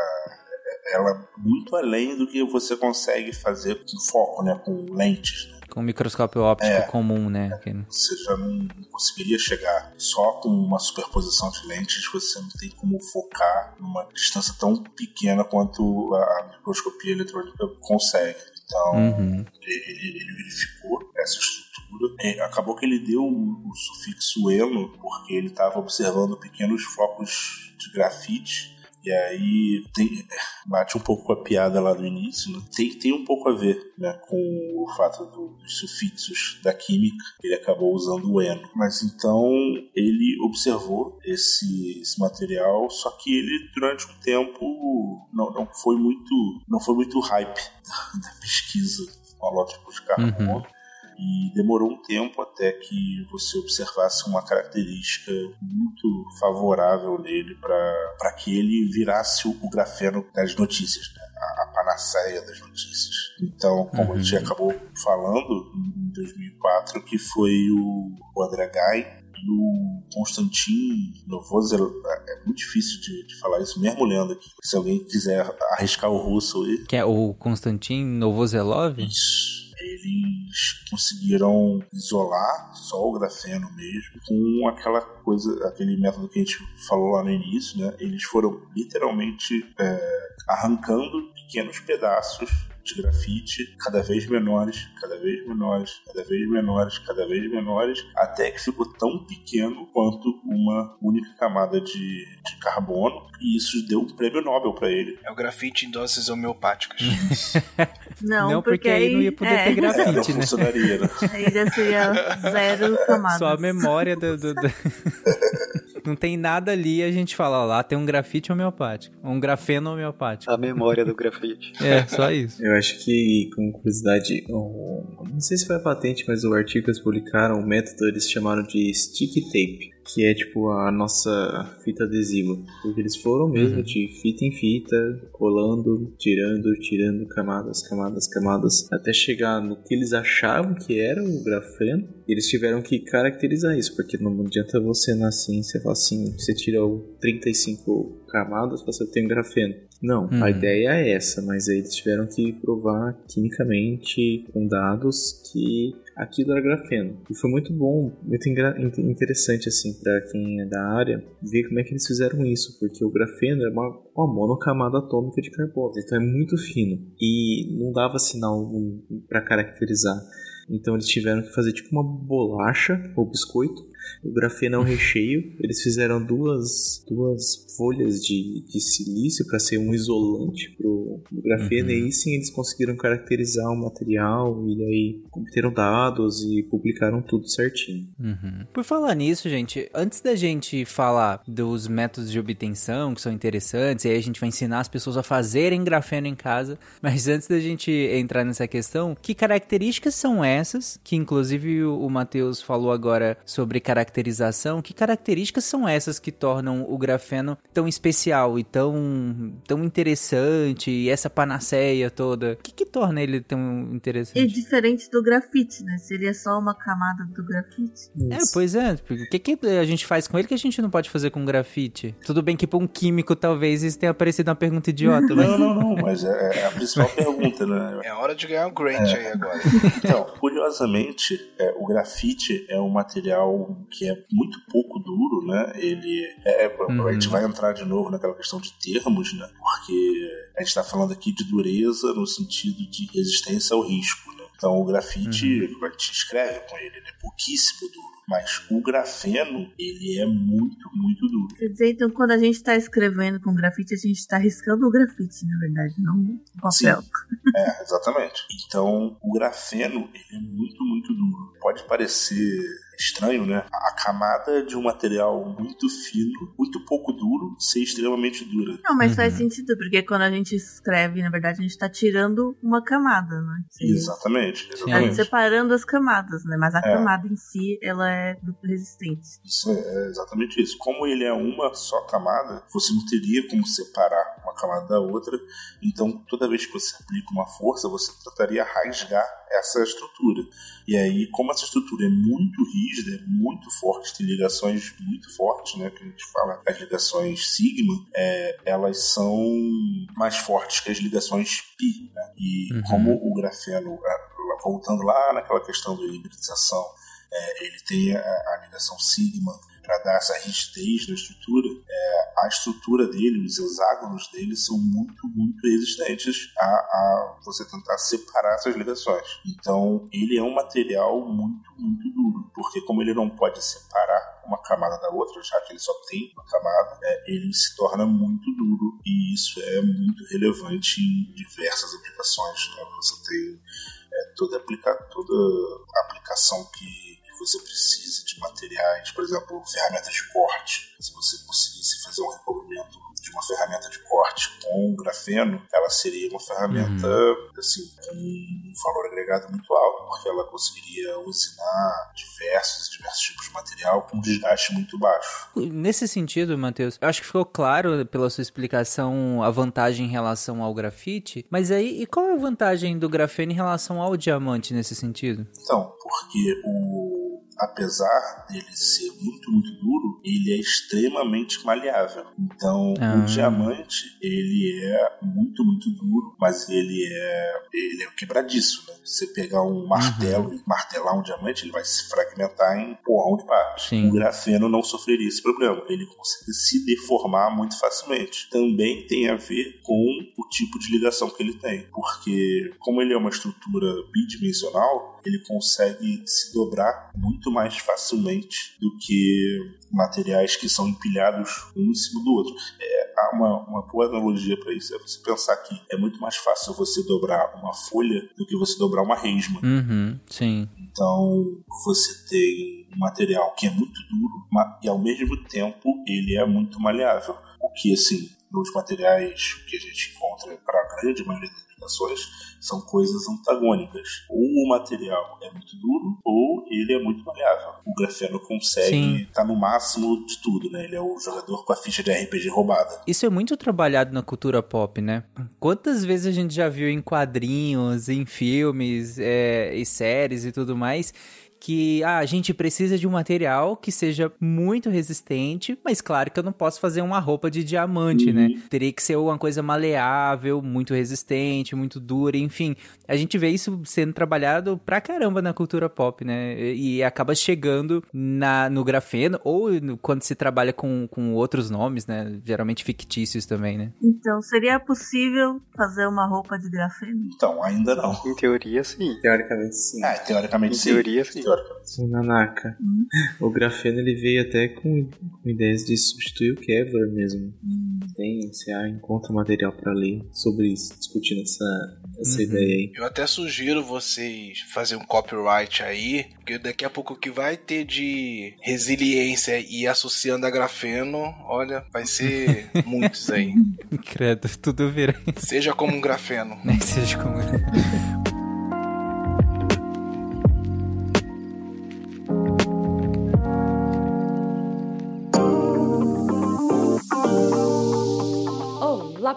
ela muito além do que você consegue fazer com foco, né, com lentes. Né? Com microscópio óptico é, comum, né? Você já não conseguiria chegar só com uma superposição de lentes, você não tem como focar numa distância tão pequena quanto a microscopia eletrônica consegue. Então, uhum. ele, ele, verificou essa estrutura. É, acabou que ele deu o, o sufixo elo, porque ele estava observando pequenos focos de grafite e aí tem, bate um pouco com a piada lá do início, né? tem, tem um pouco a ver né, com o fato do, dos sufixos da química, ele acabou usando o eno. Mas então ele observou esse, esse material, só que ele durante um tempo não, não foi muito não foi muito hype da, da pesquisa com holótipos de carbono. Uhum e demorou um tempo até que você observasse uma característica muito favorável nele para que ele virasse o, grafeno das notícias, né? a, a panaceia das notícias. Então, como uhum. a gente acabou falando em 2004, que foi o, o André Guy e o Konstantin Novozel, é, é muito difícil de, de, falar isso, mesmo lendo aqui. Se alguém quiser arriscar o russo aí. Que é o Konstantin Novozelov? Isso eles conseguiram isolar só o grafeno mesmo com aquela coisa, aquele método que a gente falou lá no início, né? Eles foram literalmente é, arrancando pequenos pedaços de grafite cada vez menores, cada vez menores, cada vez menores, cada vez menores, até que ficou tão pequeno quanto uma única camada de, de carbono. E isso deu um prêmio Nobel para ele. É o grafite em doses homeopáticas. não, não, porque, porque aí não ia poder é. ter grafite, é, não né? funcionaria, né? Aí já seria zero camadas. Só a memória do... do, do... Não tem nada ali, a gente fala, ó, lá tem um grafite homeopático, um grafeno homeopático. A memória do grafite. É, só isso. Eu acho que, com curiosidade, não sei se foi a patente, mas o artigo que eles publicaram, o método eles chamaram de sticky tape que é tipo a nossa fita adesiva. Porque eles foram mesmo uhum. de fita em fita, colando, tirando, tirando camadas, camadas, camadas, até chegar no que eles achavam que era o grafeno. Eles tiveram que caracterizar isso, porque não adianta você na ciência falar assim, você tira 35 camadas, você tem grafeno. Não, uhum. a ideia é essa, mas aí eles tiveram que provar quimicamente com dados que aquilo era grafeno. E foi muito bom, muito interessante assim para quem é da área ver como é que eles fizeram isso, porque o grafeno é uma, uma monocamada atômica de carbono, então é muito fino e não dava sinal para caracterizar. Então eles tiveram que fazer tipo uma bolacha ou biscoito O grafeno é um recheio. Eles fizeram duas, duas folhas de, de silício para ser um isolante pro, pro grafeno. Uhum. E aí sim eles conseguiram caracterizar o material e aí obteram dados e publicaram tudo certinho. Uhum. Por falar nisso, gente, antes da gente falar dos métodos de obtenção que são interessantes, e aí a gente vai ensinar as pessoas a fazerem grafeno em casa, mas antes da gente entrar nessa questão, que características são essas, que inclusive o Matheus falou agora sobre caracterização, que características são essas que tornam o grafeno tão especial e tão, tão interessante, e essa panaceia toda? O que, que torna ele tão interessante? É diferente do grafite, né? Seria só uma camada do grafite. É, pois é. O que, que a gente faz com ele que a gente não pode fazer com grafite? Tudo bem que para um químico talvez isso tenha parecido uma pergunta idiota, mas... Não, não, não, mas é, é a principal pergunta, né? É hora de ganhar um grant é. aí agora. Então, curiosamente, é, o grafite é um material que é muito pouco duro, né? Ele é, é uhum. a gente vai entrar de novo naquela questão de termos, né? Porque a gente está falando aqui de dureza no sentido de resistência ao risco, né? Então o grafite, uhum. a gente escreve com ele, ele é pouquíssimo duro. Mas o grafeno, ele é muito, muito duro. Quer dizer, então, quando a gente está escrevendo com grafite, a gente está riscando o grafite, na verdade, não o papel. Sim. É, exatamente. Então, o grafeno, ele é muito, muito duro. Pode parecer estranho, né? A camada de um material muito fino, muito pouco duro, ser extremamente dura. Não, mas uhum. faz sentido, porque quando a gente escreve, na verdade, a gente está tirando uma camada, né? Exatamente, exatamente. Tá separando as camadas, né? Mas a é. camada em si, ela é duplo resistente. Isso é, é exatamente isso. Como ele é uma só camada, você não teria como separar uma camada da outra. Então, toda vez que você aplica uma força, você trataria rasgar essa estrutura. E aí, como essa estrutura é muito rígida, é muito forte, tem ligações muito fortes, né? Que a gente fala, as ligações sigma, é, elas são mais fortes que as ligações pi. Né? E uhum. como o grafeno, voltando lá naquela questão da hibridização, é, ele tem a, a ligação sigma para dar essa rigidez na estrutura, é, a estrutura dele, os hexágonos dele são muito, muito resistentes a, a, você tentar separar essas ligações. Então, ele é um material muito, muito duro, porque como ele não pode separar uma camada da outra, já que ele só tem uma camada, é, ele se torna muito duro e isso é muito relevante em diversas aplicações. Né? Você tem é, toda, aplica toda aplicação que você precisa de materiais, por exemplo, ferramentas de corte. Se você conseguisse fazer um recobrimento de uma ferramenta de corte com grafeno, ela seria uma ferramenta uhum. assim, com um valor agregado muito alto, porque ela conseguiria usinar diversos e diversos tipos de material com um desgaste muito baixo. Nesse sentido, Matheus, eu acho que ficou claro pela sua explicação a vantagem em relação ao grafite, mas aí e qual é a vantagem do grafeno em relação ao diamante nesse sentido? Então, porque o apesar dele ser muito, muito duro, ele é extremamente maleável. Então, ah. O diamante, ele é muito, muito duro, mas ele é, ele é quebradiço, né? Você pegar um martelo uhum. e martelar um diamante, ele vai se fragmentar em porrão de partes. Sim. O grafeno não sofreria esse problema. Ele consegue se deformar muito facilmente. Também tem a ver com o tipo de ligação que ele tem. Porque, como ele é uma estrutura bidimensional, ele consegue se dobrar muito mais facilmente do que materiais que são empilhados um em cima do outro. É, há uma, uma boa analogia para isso. É você pensar que é muito mais fácil você dobrar uma folha do que você dobrar uma resma. Uhum, sim. Então, você tem um material que é muito duro e ao mesmo tempo ele é muito maleável. O que, assim, nos materiais que a gente encontra para a grande maioria aplicações são coisas antagônicas. Ou o material é muito duro, ou ele é muito maleável. O grafeno consegue estar tá no máximo de tudo, né? Ele é o jogador com a ficha de RPG roubada. Isso é muito trabalhado na cultura pop, né? Quantas vezes a gente já viu em quadrinhos, em filmes é, e séries e tudo mais que ah, a gente precisa de um material que seja muito resistente, mas claro que eu não posso fazer uma roupa de diamante, né? uhum. né? Teria que ser uma coisa maleável, muito resistente, muito dura, enfim. A gente vê isso sendo trabalhado pra caramba na cultura pop, né? E acaba chegando na, no grafeno, ou no, quando se trabalha com, com outros nomes, né? Geralmente fictícios também, né? Então, seria possível fazer uma roupa de grafeno? Então, ainda não. Em teoria, sim. Teoricamente, sim. É, teoricamente, em sim. Teoria, sim Sim, Nanaka. Hum? O grafeno ele veio até com, com ideias de substituir o Kevlar mesmo. Hum. Tem, você encontra material para ler sobre isso, discutindo essa, essa uhum. ideia aí. Eu até sugiro vocês fazer um copyright aí, porque daqui a pouco o que vai ter de resiliência e associando a grafeno, olha, vai ser muitos aí. Credo, tudo vira. Seja como um grafeno. Seja como Olá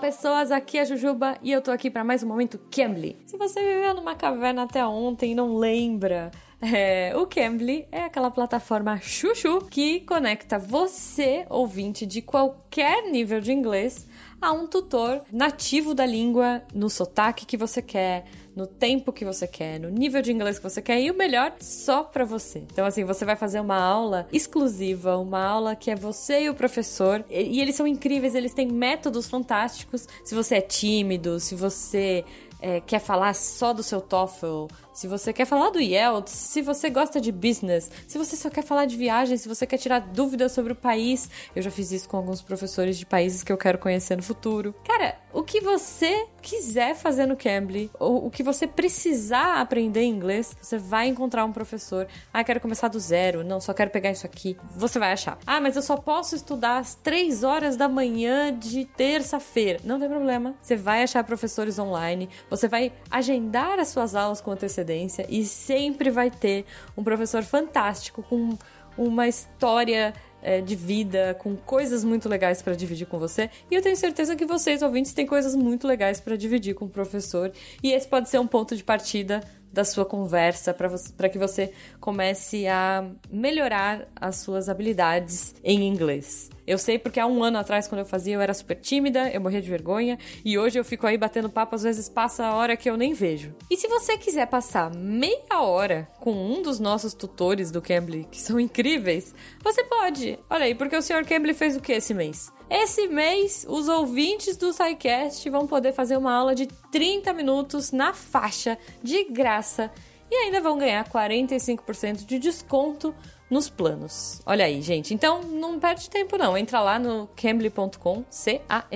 pessoas, aqui é a Jujuba e eu tô aqui para mais um momento Cambly. Se você viveu numa caverna até ontem e não lembra, é, o Cambly é aquela plataforma chuchu que conecta você, ouvinte de qualquer nível de inglês, a um tutor nativo da língua, no sotaque que você quer, no tempo que você quer, no nível de inglês que você quer e o melhor, só para você. Então, assim, você vai fazer uma aula exclusiva, uma aula que é você e o professor. E, eles são incríveis, eles têm métodos fantásticos. Se você é tímido, se você é, quer falar só do seu TOEFL, se você quer falar do IELTS, se você gosta de business, se você só quer falar de viagem, se você quer tirar dúvidas sobre o país. Eu já fiz isso com alguns professores de países que eu quero conhecer no futuro. Cara, o que você quiser fazer no Cambly, ou o que você precisar aprender inglês, você vai encontrar um professor. Ah, quero começar do zero. Não, só quero pegar isso aqui. Você vai achar. Ah, mas eu só posso estudar às 3 horas da manhã de terça-feira. Não tem problema. Você vai achar professores online. Você vai agendar as suas aulas com antecedência antecedência e sempre vai ter um professor fantástico com uma história é, de vida, com coisas muito legais para dividir com você. E eu tenho certeza que vocês, ouvintes, têm coisas muito legais para dividir com o professor. E esse pode ser um ponto de partida da sua conversa para que você comece a melhorar as suas habilidades em inglês. Eu sei porque há um ano atrás, quando eu fazia, eu era super tímida, eu morria de vergonha, e hoje eu fico aí batendo papo, às vezes passa a hora que eu nem vejo. E se você quiser passar meia hora com um dos nossos tutores do Cambly, que são incríveis, você pode. Olha aí, porque o Sr. Cambly fez o que esse mês? Esse mês, os ouvintes do SciCast vão poder fazer uma aula de 30 minutos na faixa, de graça, e ainda vão ganhar 45% de desconto nos planos. Olha aí, gente. Então, não perde tempo não. Entra lá no cambly.com, C-A-M-B-L-Y.com.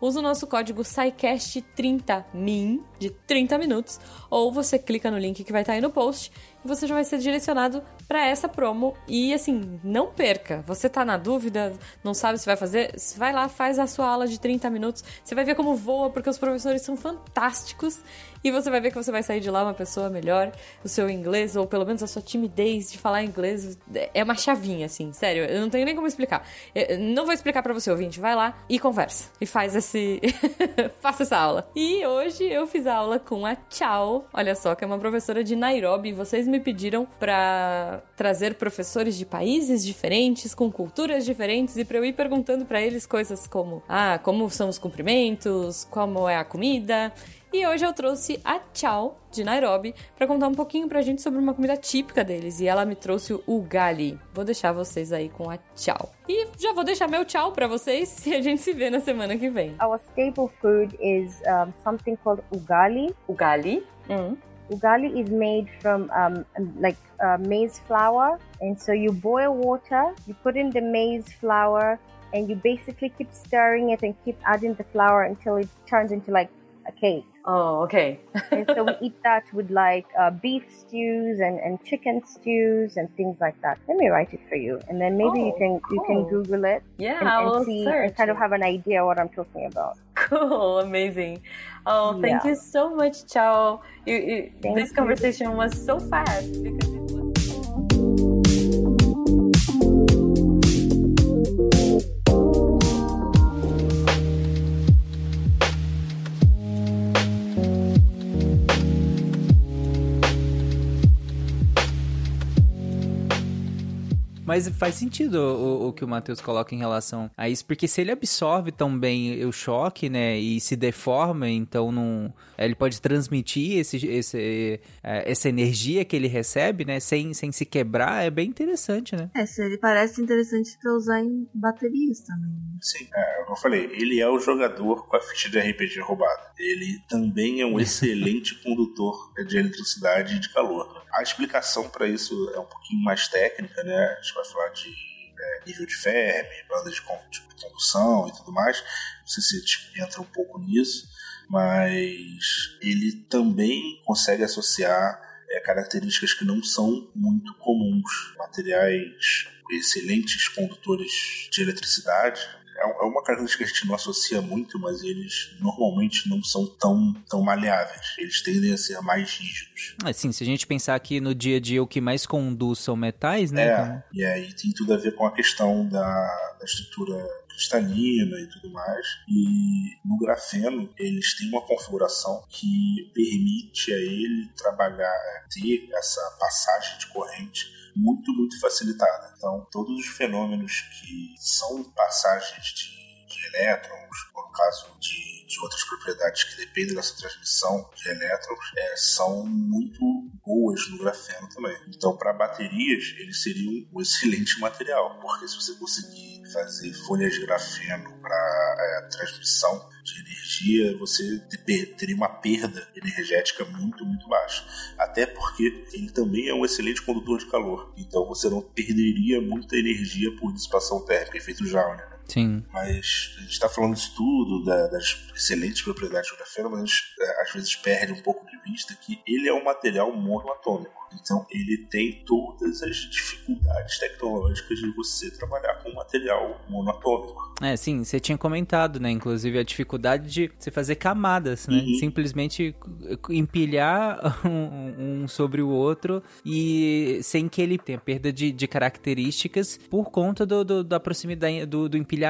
Usa o nosso código SciCast30MIN, de 30 minutos, ou você clica no link que vai estar aí no post você já vai ser direcionado para essa promo. E assim, não perca. Você tá na dúvida, não sabe se vai fazer? Vai lá, faz a sua aula de 30 minutos. Você vai ver como voa, porque os professores são fantásticos. E você vai ver que você vai sair de lá uma pessoa melhor. O seu inglês, ou pelo menos a sua timidez de falar inglês, é uma chavinha, assim. Sério, eu não tenho nem como explicar. Eu não vou explicar para você, ouvinte. Vai lá e conversa. E faz esse. Faça essa aula. E hoje eu fiz a aula com a Tchau. Olha só, que é uma professora de Nairobi. Vocês me pediram para trazer professores de países diferentes, com culturas diferentes, e para eu ir perguntando para eles coisas como: ah, como são os cumprimentos, como é a comida. E hoje eu trouxe a Tchau, de Nairobi, para contar um pouquinho pra gente sobre uma comida típica deles. E ela me trouxe o ugali. Vou deixar vocês aí com a Tchau. E já vou deixar meu tchau para vocês e a gente se vê na semana que vem. Our staple food is um, something called ugali. Ugali? Mm. Ugali is made from um, like uh, maize flour, and so you boil water, you put in the maize flour, and you basically keep stirring it and keep adding the flour until it turns into like a cake. Oh, okay. and so we eat that with like uh, beef stews and, and chicken stews and things like that. Let me write it for you, and then maybe oh, you can cool. you can Google it. Yeah, and, and see search. and kind of have an idea what I'm talking about. Cool, amazing. Oh, thank yeah. you so much, Chao. You, you, this you. conversation was so fast because. Mas faz sentido o, o que o Matheus coloca em relação a isso, porque se ele absorve tão bem o choque, né, e se deforma, então não, ele pode transmitir esse, esse, é, essa energia que ele recebe, né, sem, sem se quebrar, é bem interessante, né? É, se ele parece interessante pra usar em baterias também. Sim, é, como eu falei, ele é o jogador com a ficha de RPG roubada. Ele também é um excelente condutor de eletricidade e de calor. A explicação para isso é um pouquinho mais técnica, né? Vai falar de é, nível de Fermi, banda de, tipo, de condução e tudo mais. Não sei se tipo, entra um pouco nisso, mas ele também consegue associar é, características que não são muito comuns. Materiais excelentes condutores de eletricidade, é, é uma característica que a gente não associa muito, mas eles normalmente não são tão, tão maleáveis. Eles tendem a ser mais rígidos. Assim, se a gente pensar que no dia a dia o que mais conduz são metais, né? É, então... e aí tem tudo a ver com a questão da, da estrutura cristalina e tudo mais. E no grafeno eles têm uma configuração que permite a ele trabalhar, é, ter essa passagem de corrente muito, muito facilitada. Então, todos os fenômenos que são passagens de, de elétrons, ou no caso de, de outras propriedades que dependem dessa transmissão de elétrons, é, são muito boas no grafeno também. Então, para baterias, eles seriam um excelente material, porque se você conseguir fazer folhas de grafeno para é, transmissão de energia, você teria uma perda energética muito, muito baixa. Até porque ele também é um excelente condutor de calor. Então você não perderia muita energia por dissipação térmica, efeito Joule. Né? Sim. Mas a gente está falando disso tudo, da, das excelentes propriedades do grafeno, mas é, às vezes perde um pouco de vista que ele é um material monoatômico. Então ele tem todas as dificuldades tecnológicas de você trabalhar com material monatômico. É, sim, você tinha comentado, né? Inclusive a dificuldade de você fazer camadas, né? Uhum. Simplesmente empilhar um, um, sobre o outro e sem que ele tenha perda de, de características por conta do, do da proximidade do, do, empilhamento,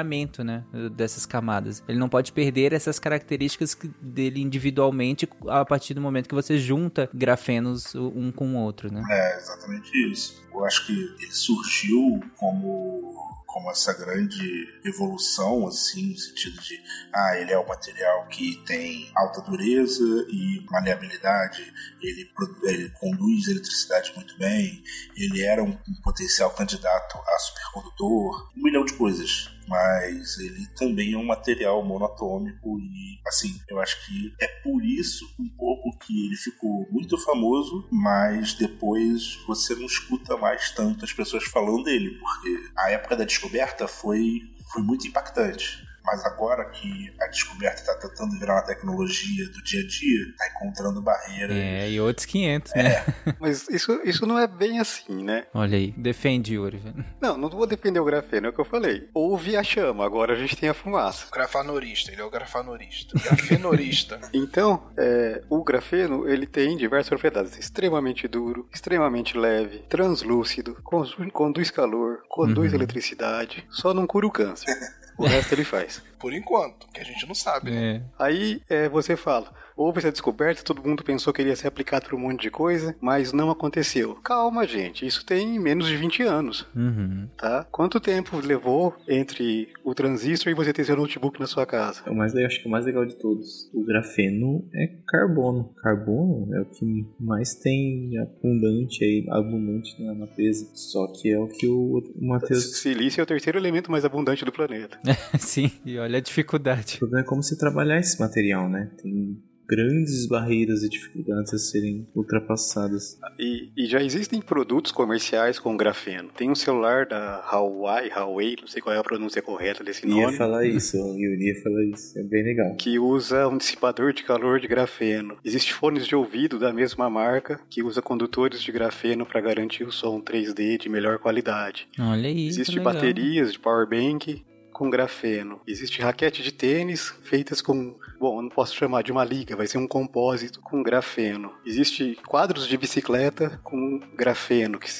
né? Dessas camadas. Ele não pode perder essas características dele individualmente a partir do momento que você junta grafenos um com o outro, né? É, exatamente isso. Eu acho que ele surgiu como como essa grande evolução, assim, no sentido de, ah, ele é um material que tem alta dureza e maleabilidade, ele, ele conduz eletricidade muito bem, ele era um, um potencial candidato a supercondutor, um milhão de coisas mas ele também é um material monatômico e assim, eu acho que é por isso um pouco que ele ficou muito famoso, mas depois você não escuta mais tanto as pessoas falando dele, porque a época da descoberta foi foi muito impactante. Mas agora que a descoberta está tentando virar uma tecnologia do dia a dia, está encontrando barreiras. É, e outros 500, né? É. Mas isso, isso não é bem assim, né? Olha aí, defende, Yuri. Não, não vou defender o grafeno, é o que eu falei. Houve a chama, agora a gente tem a fumaça. Grafanorista, ele é o grafanorista. Grafenorista. então, é, o grafeno, ele tem diversas propriedades. Extremamente duro, extremamente leve, translúcido, conduz calor, conduz uhum. eletricidade, só não cura o câncer. O resto ele faz. Por enquanto, que a gente não sabe, né? É. Aí é, você fala, houve essa descoberta, todo mundo pensou que iria ser aplicado para um monte de coisa, mas não aconteceu. Calma, gente, isso tem menos de 20 anos. Uhum. Tá? Quanto tempo levou entre o transistor e você ter seu notebook na sua casa? É o mais, eu acho que é o mais legal de todos. O grafeno é carbono. Carbono é o que mais tem abundante aí, abundante na, na presa. Só que é o que o, o Matheus. Silício é o terceiro elemento mais abundante do planeta. Sim, e olha a dificuldade. O problema é como se trabalhar esse material, né? Tem grandes barreiras e dificuldades a serem ultrapassadas. E, e, já existem produtos comerciais com grafeno. Tem um celular da Huawei, Huawei, não sei qual é a pronúncia correta desse nome. Ia falar isso, eu iria falar isso. É bem legal. Que usa um dissipador de calor de grafeno. Existem fones de ouvido da mesma marca que usa condutores de grafeno para garantir o som 3D de melhor qualidade. Olha isso. Existem baterias de power bank com grafeno. Existe raquete de tênis feitas com, bom, eu não posso chamar de uma liga, vai ser um compósito com grafeno. Existe quadros de bicicleta com grafeno que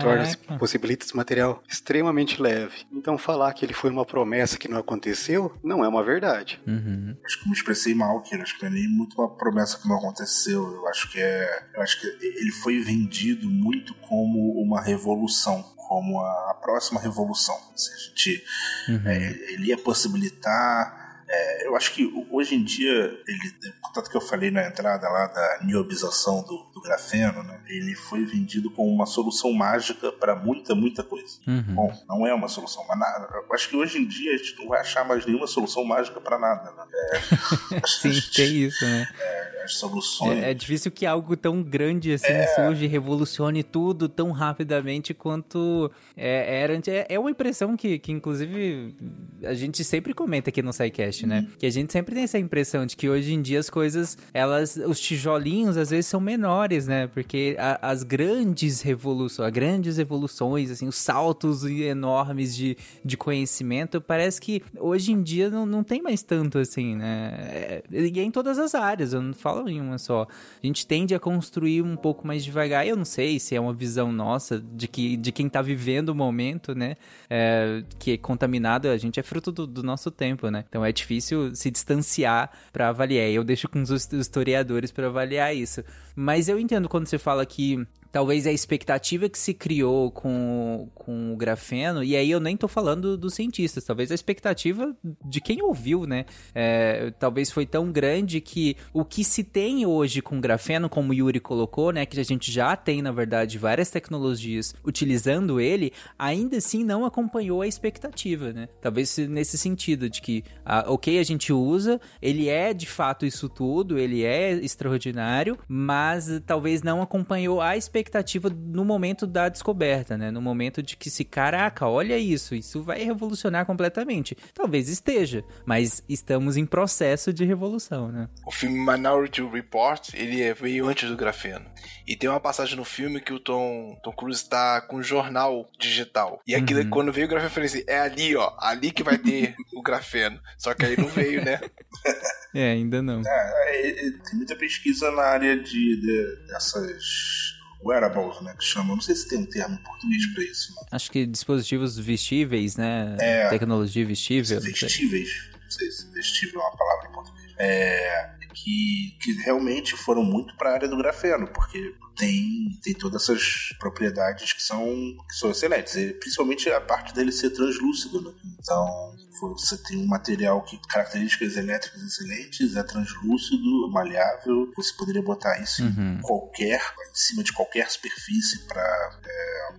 torna possibilita esse material extremamente leve. Então falar que ele foi uma promessa que não aconteceu não é uma verdade. Uhum. Acho que eu me expressei mal aqui, acho que não é nem muito uma promessa que não aconteceu. Eu acho que é, eu acho que ele foi vendido muito como uma revolução como a, próxima revolução. Se a gente, uhum. é, ele ia possibilitar é, eu acho que hoje em dia, ele, tanto que eu falei na entrada lá da niobização do, do grafeno, né, ele foi vendido como uma solução mágica para muita, muita coisa. Uhum. Bom, não é uma solução, mas nada. Eu acho que hoje em dia a gente não vai achar mais nenhuma solução mágica para nada. Né? É, Sim, gente, tem isso, né? É, as soluções. É, é, difícil que algo tão grande assim é... surge e revolucione tudo tão rapidamente quanto é, era. É, é uma impressão que, que, inclusive, a gente sempre comenta aqui no SciCast né? Uhum. Que a gente sempre tem essa impressão de que hoje em dia as coisas, elas, os tijolinhos às vezes são menores, né? Porque a, as grandes revoluções, as grandes evoluções, assim, os saltos enormes de, de conhecimento, parece que hoje em dia não, não tem mais tanto assim, né? É, e é em todas as áreas, eu não falo em uma só. A gente tende a construir um pouco mais devagar. Eu não sei se é uma visão nossa de que de quem tá vivendo o momento, né? É, que é contaminado, a gente é fruto do, do nosso tempo, né? Então é difícil se distanciar para avaliar. Eu deixo com os historiadores para avaliar isso. Mas eu entendo quando você fala que talvez a expectativa que se criou com, com o grafeno, e aí eu nem tô falando dos cientistas, talvez a expectativa de quem ouviu, né? É, talvez foi tão grande que o que se tem hoje com grafeno, como o Yuri colocou, né? Que a gente já tem, na verdade, várias tecnologias utilizando ele, ainda assim não acompanhou a expectativa, né? Talvez nesse sentido, de que, ah, ok, a gente usa, ele é de fato isso tudo, ele é extraordinário, mas talvez não acompanhou a expectativa expectativa no momento da descoberta, né? No momento de que se, caraca, olha isso, isso vai revolucionar completamente. Talvez esteja, mas estamos em processo de revolução, né? O filme Minority Report, ele veio antes do grafeno. E tem uma passagem no filme que o Tom, Tom Cruise está com um jornal digital. E aquilo, uhum. quando veio o grafeno, eu falei assim, é ali, ó, ali que vai ter o grafeno. Só que aí não veio, né? É, ainda não. É, é, tem muita pesquisa na área de, de dessas wearables, né, que chamam. Não sei se tem um termo em português para isso. Né? Acho que dispositivos vestíveis, né? É, Tecnologia vestível. Vestíveis. Não sei se vestível é uma palavra em português. É, que, que realmente foram muito para a área do grafeno, porque tem, tem todas essas propriedades que são, que são excelentes, e principalmente a parte dele ser translúcido. Né? Então, você tem um material que características elétricas excelentes, é translúcido, maleável. Você poderia botar isso uhum. em qualquer, em cima de qualquer superfície para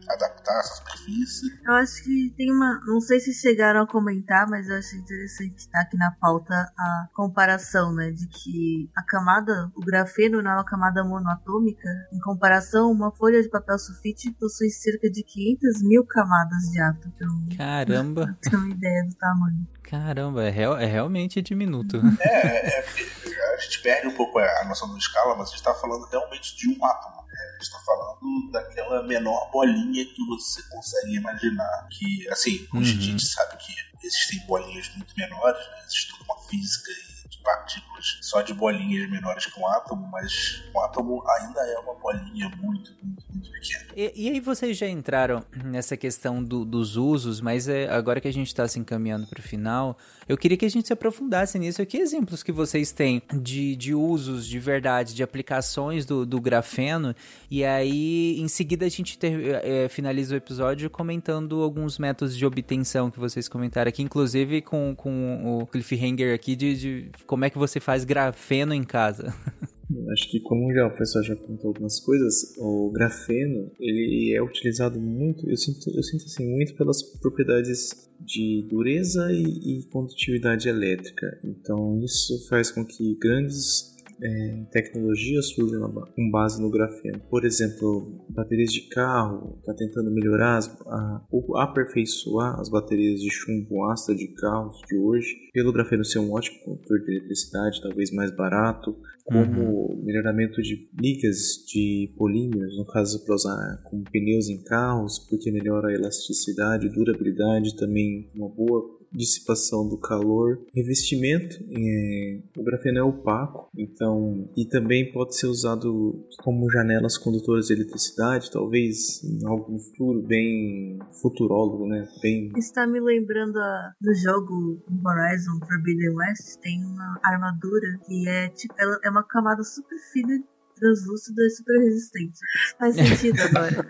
adaptar essa superfície. Eu acho que tem uma, não sei se chegaram a comentar, mas eu acho interessante estar aqui na pauta a comparação, né, de que a camada, o grafeno não é uma camada monoatômica. Em comparação, uma folha de papel sulfite possui cerca de 500 mil camadas de átomo. Então, Caramba! Tem uma ideia do tamanho. Caramba, é, real, é realmente diminuto. É, é, é, a gente perde um pouco a noção da escala, mas a gente está falando realmente de um átomo. A gente está falando daquela menor bolinha que você consegue imaginar. Que, assim, hoje uhum. a gente sabe que existem bolinhas muito menores, né? existe toda uma física de partículas só de bolinhas menores que um átomo, mas um átomo ainda é uma bolinha muito, muito, muito pequena. E, e aí vocês já entraram nessa questão do, dos usos, mas é, agora que a gente está se encaminhando para o final, eu queria que a gente se aprofundasse nisso. Que exemplos que vocês têm de, de usos de verdade, de aplicações do, do grafeno? E aí, em seguida, a gente ter, é, finaliza o episódio comentando alguns métodos de obtenção que vocês comentaram aqui, inclusive com, com o cliffhanger aqui de, de como é que você faz grafeno em casa. Acho que como já o pessoal já contou algumas coisas, o grafeno ele é utilizado muito, eu sinto, eu sinto assim muito pelas propriedades de dureza e, e condutividade elétrica. Então isso faz com que grandes é, tecnologias surgem com base no grafeno. Por exemplo, baterias de carro está tentando melhorar, as, a, aperfeiçoar as baterias de chumbo ácido de carros de hoje, pelo grafeno ser um ótimo condutor de eletricidade, talvez mais barato, como uhum. melhoramento de ligas de polímeros, no caso para usar como pneus em carros, porque melhora a elasticidade, durabilidade, também uma boa dissipação do calor, revestimento, é, o grafeno é opaco, então e também pode ser usado como janelas condutoras de eletricidade, talvez em algum futuro bem futurólogo, né? Bem. Está me lembrando a, do jogo Horizon Forbidden West, tem uma armadura que é tipo ela é uma camada super fina translúcido e super resistente. Faz sentido agora.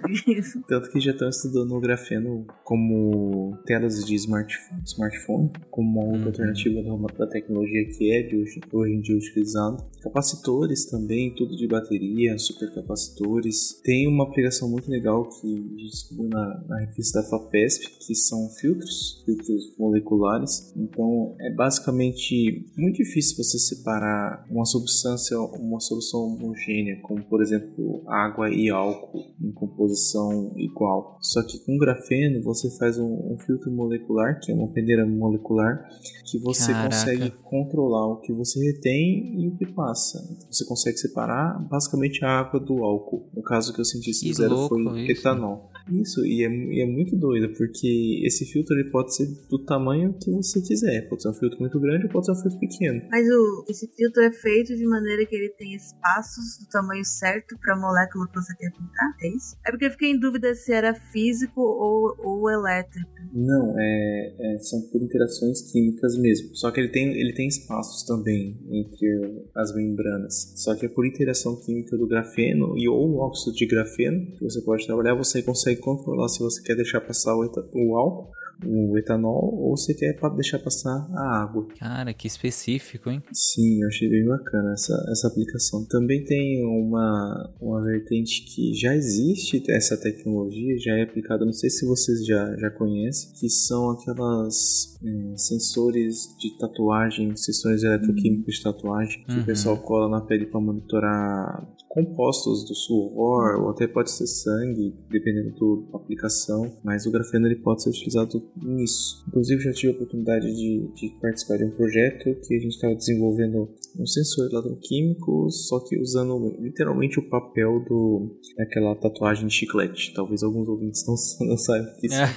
Tanto que já estão estudando o grafeno como telas de smartphone, smartphone como uma outra uhum. alternativa da tecnologia que é de hoje, hoje em dia utilizado. Capacitores também, tudo de bateria, supercapacitores. Tem uma aplicação muito legal que a gente descobriu na, na revista da FAPESP, que são filtros, filtros moleculares. Então é basicamente muito difícil você separar uma substância, uma solução homogênea, como por exemplo água e álcool em composição igual. Só que com grafeno você faz um, um filtro molecular, que é uma peneira molecular, que você Caraca. consegue controlar o que você retém e o que passa. Então, você consegue separar basicamente a água do álcool. No caso que eu senti fizeram foi isso. etanol. Isso, e é, e é, muito doido, porque esse filtro ele pode ser do tamanho que você quiser. Pode ser um filtro muito grande ou pode ser um filtro pequeno. Mas o, esse filtro é feito de maneira que ele tem espaços do tamanho certo para a molécula que você quer pintar? É isso? É porque eu fiquei em dúvida se era físico ou, ou elétrico. Não, é, é, são por interações químicas mesmo. Só que ele tem, ele tem espaços também entre as membranas. Só que é por interação química do grafeno e ou óxido de grafeno que você pode trabalhar, você consegue consegue controlar se você quer deixar passar o, o álcool o etanol ou você quer deixar passar a água. Cara, que específico, hein? Sim, eu achei bem bacana essa, essa aplicação. Também tem uma, uma vertente que já existe essa tecnologia, já é aplicada, não sei se vocês já, já conhecem, que são aquelas é, sensores de tatuagem, sensores eletroquímicos de tatuagem, que uhum. o pessoal cola na pele para monitorar compostos do suor, ou até pode ser sangue, dependendo da aplicação, mas o grafeno ele pode ser utilizado nisso. Inclusive já tive a oportunidade de, de participar de um projeto que a gente estava desenvolvendo um sensor eletroquímico, só que usando literalmente o papel do daquela tatuagem de chiclete. Talvez alguns ouvintes não, não saibam o que isso é.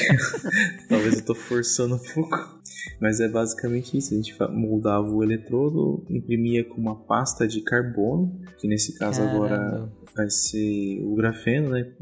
Talvez eu estou forçando um pouco. Mas é basicamente isso. A gente moldava o eletrodo, imprimia com uma pasta de carbono, que nesse caso Caramba. agora vai ser o grafeno, né?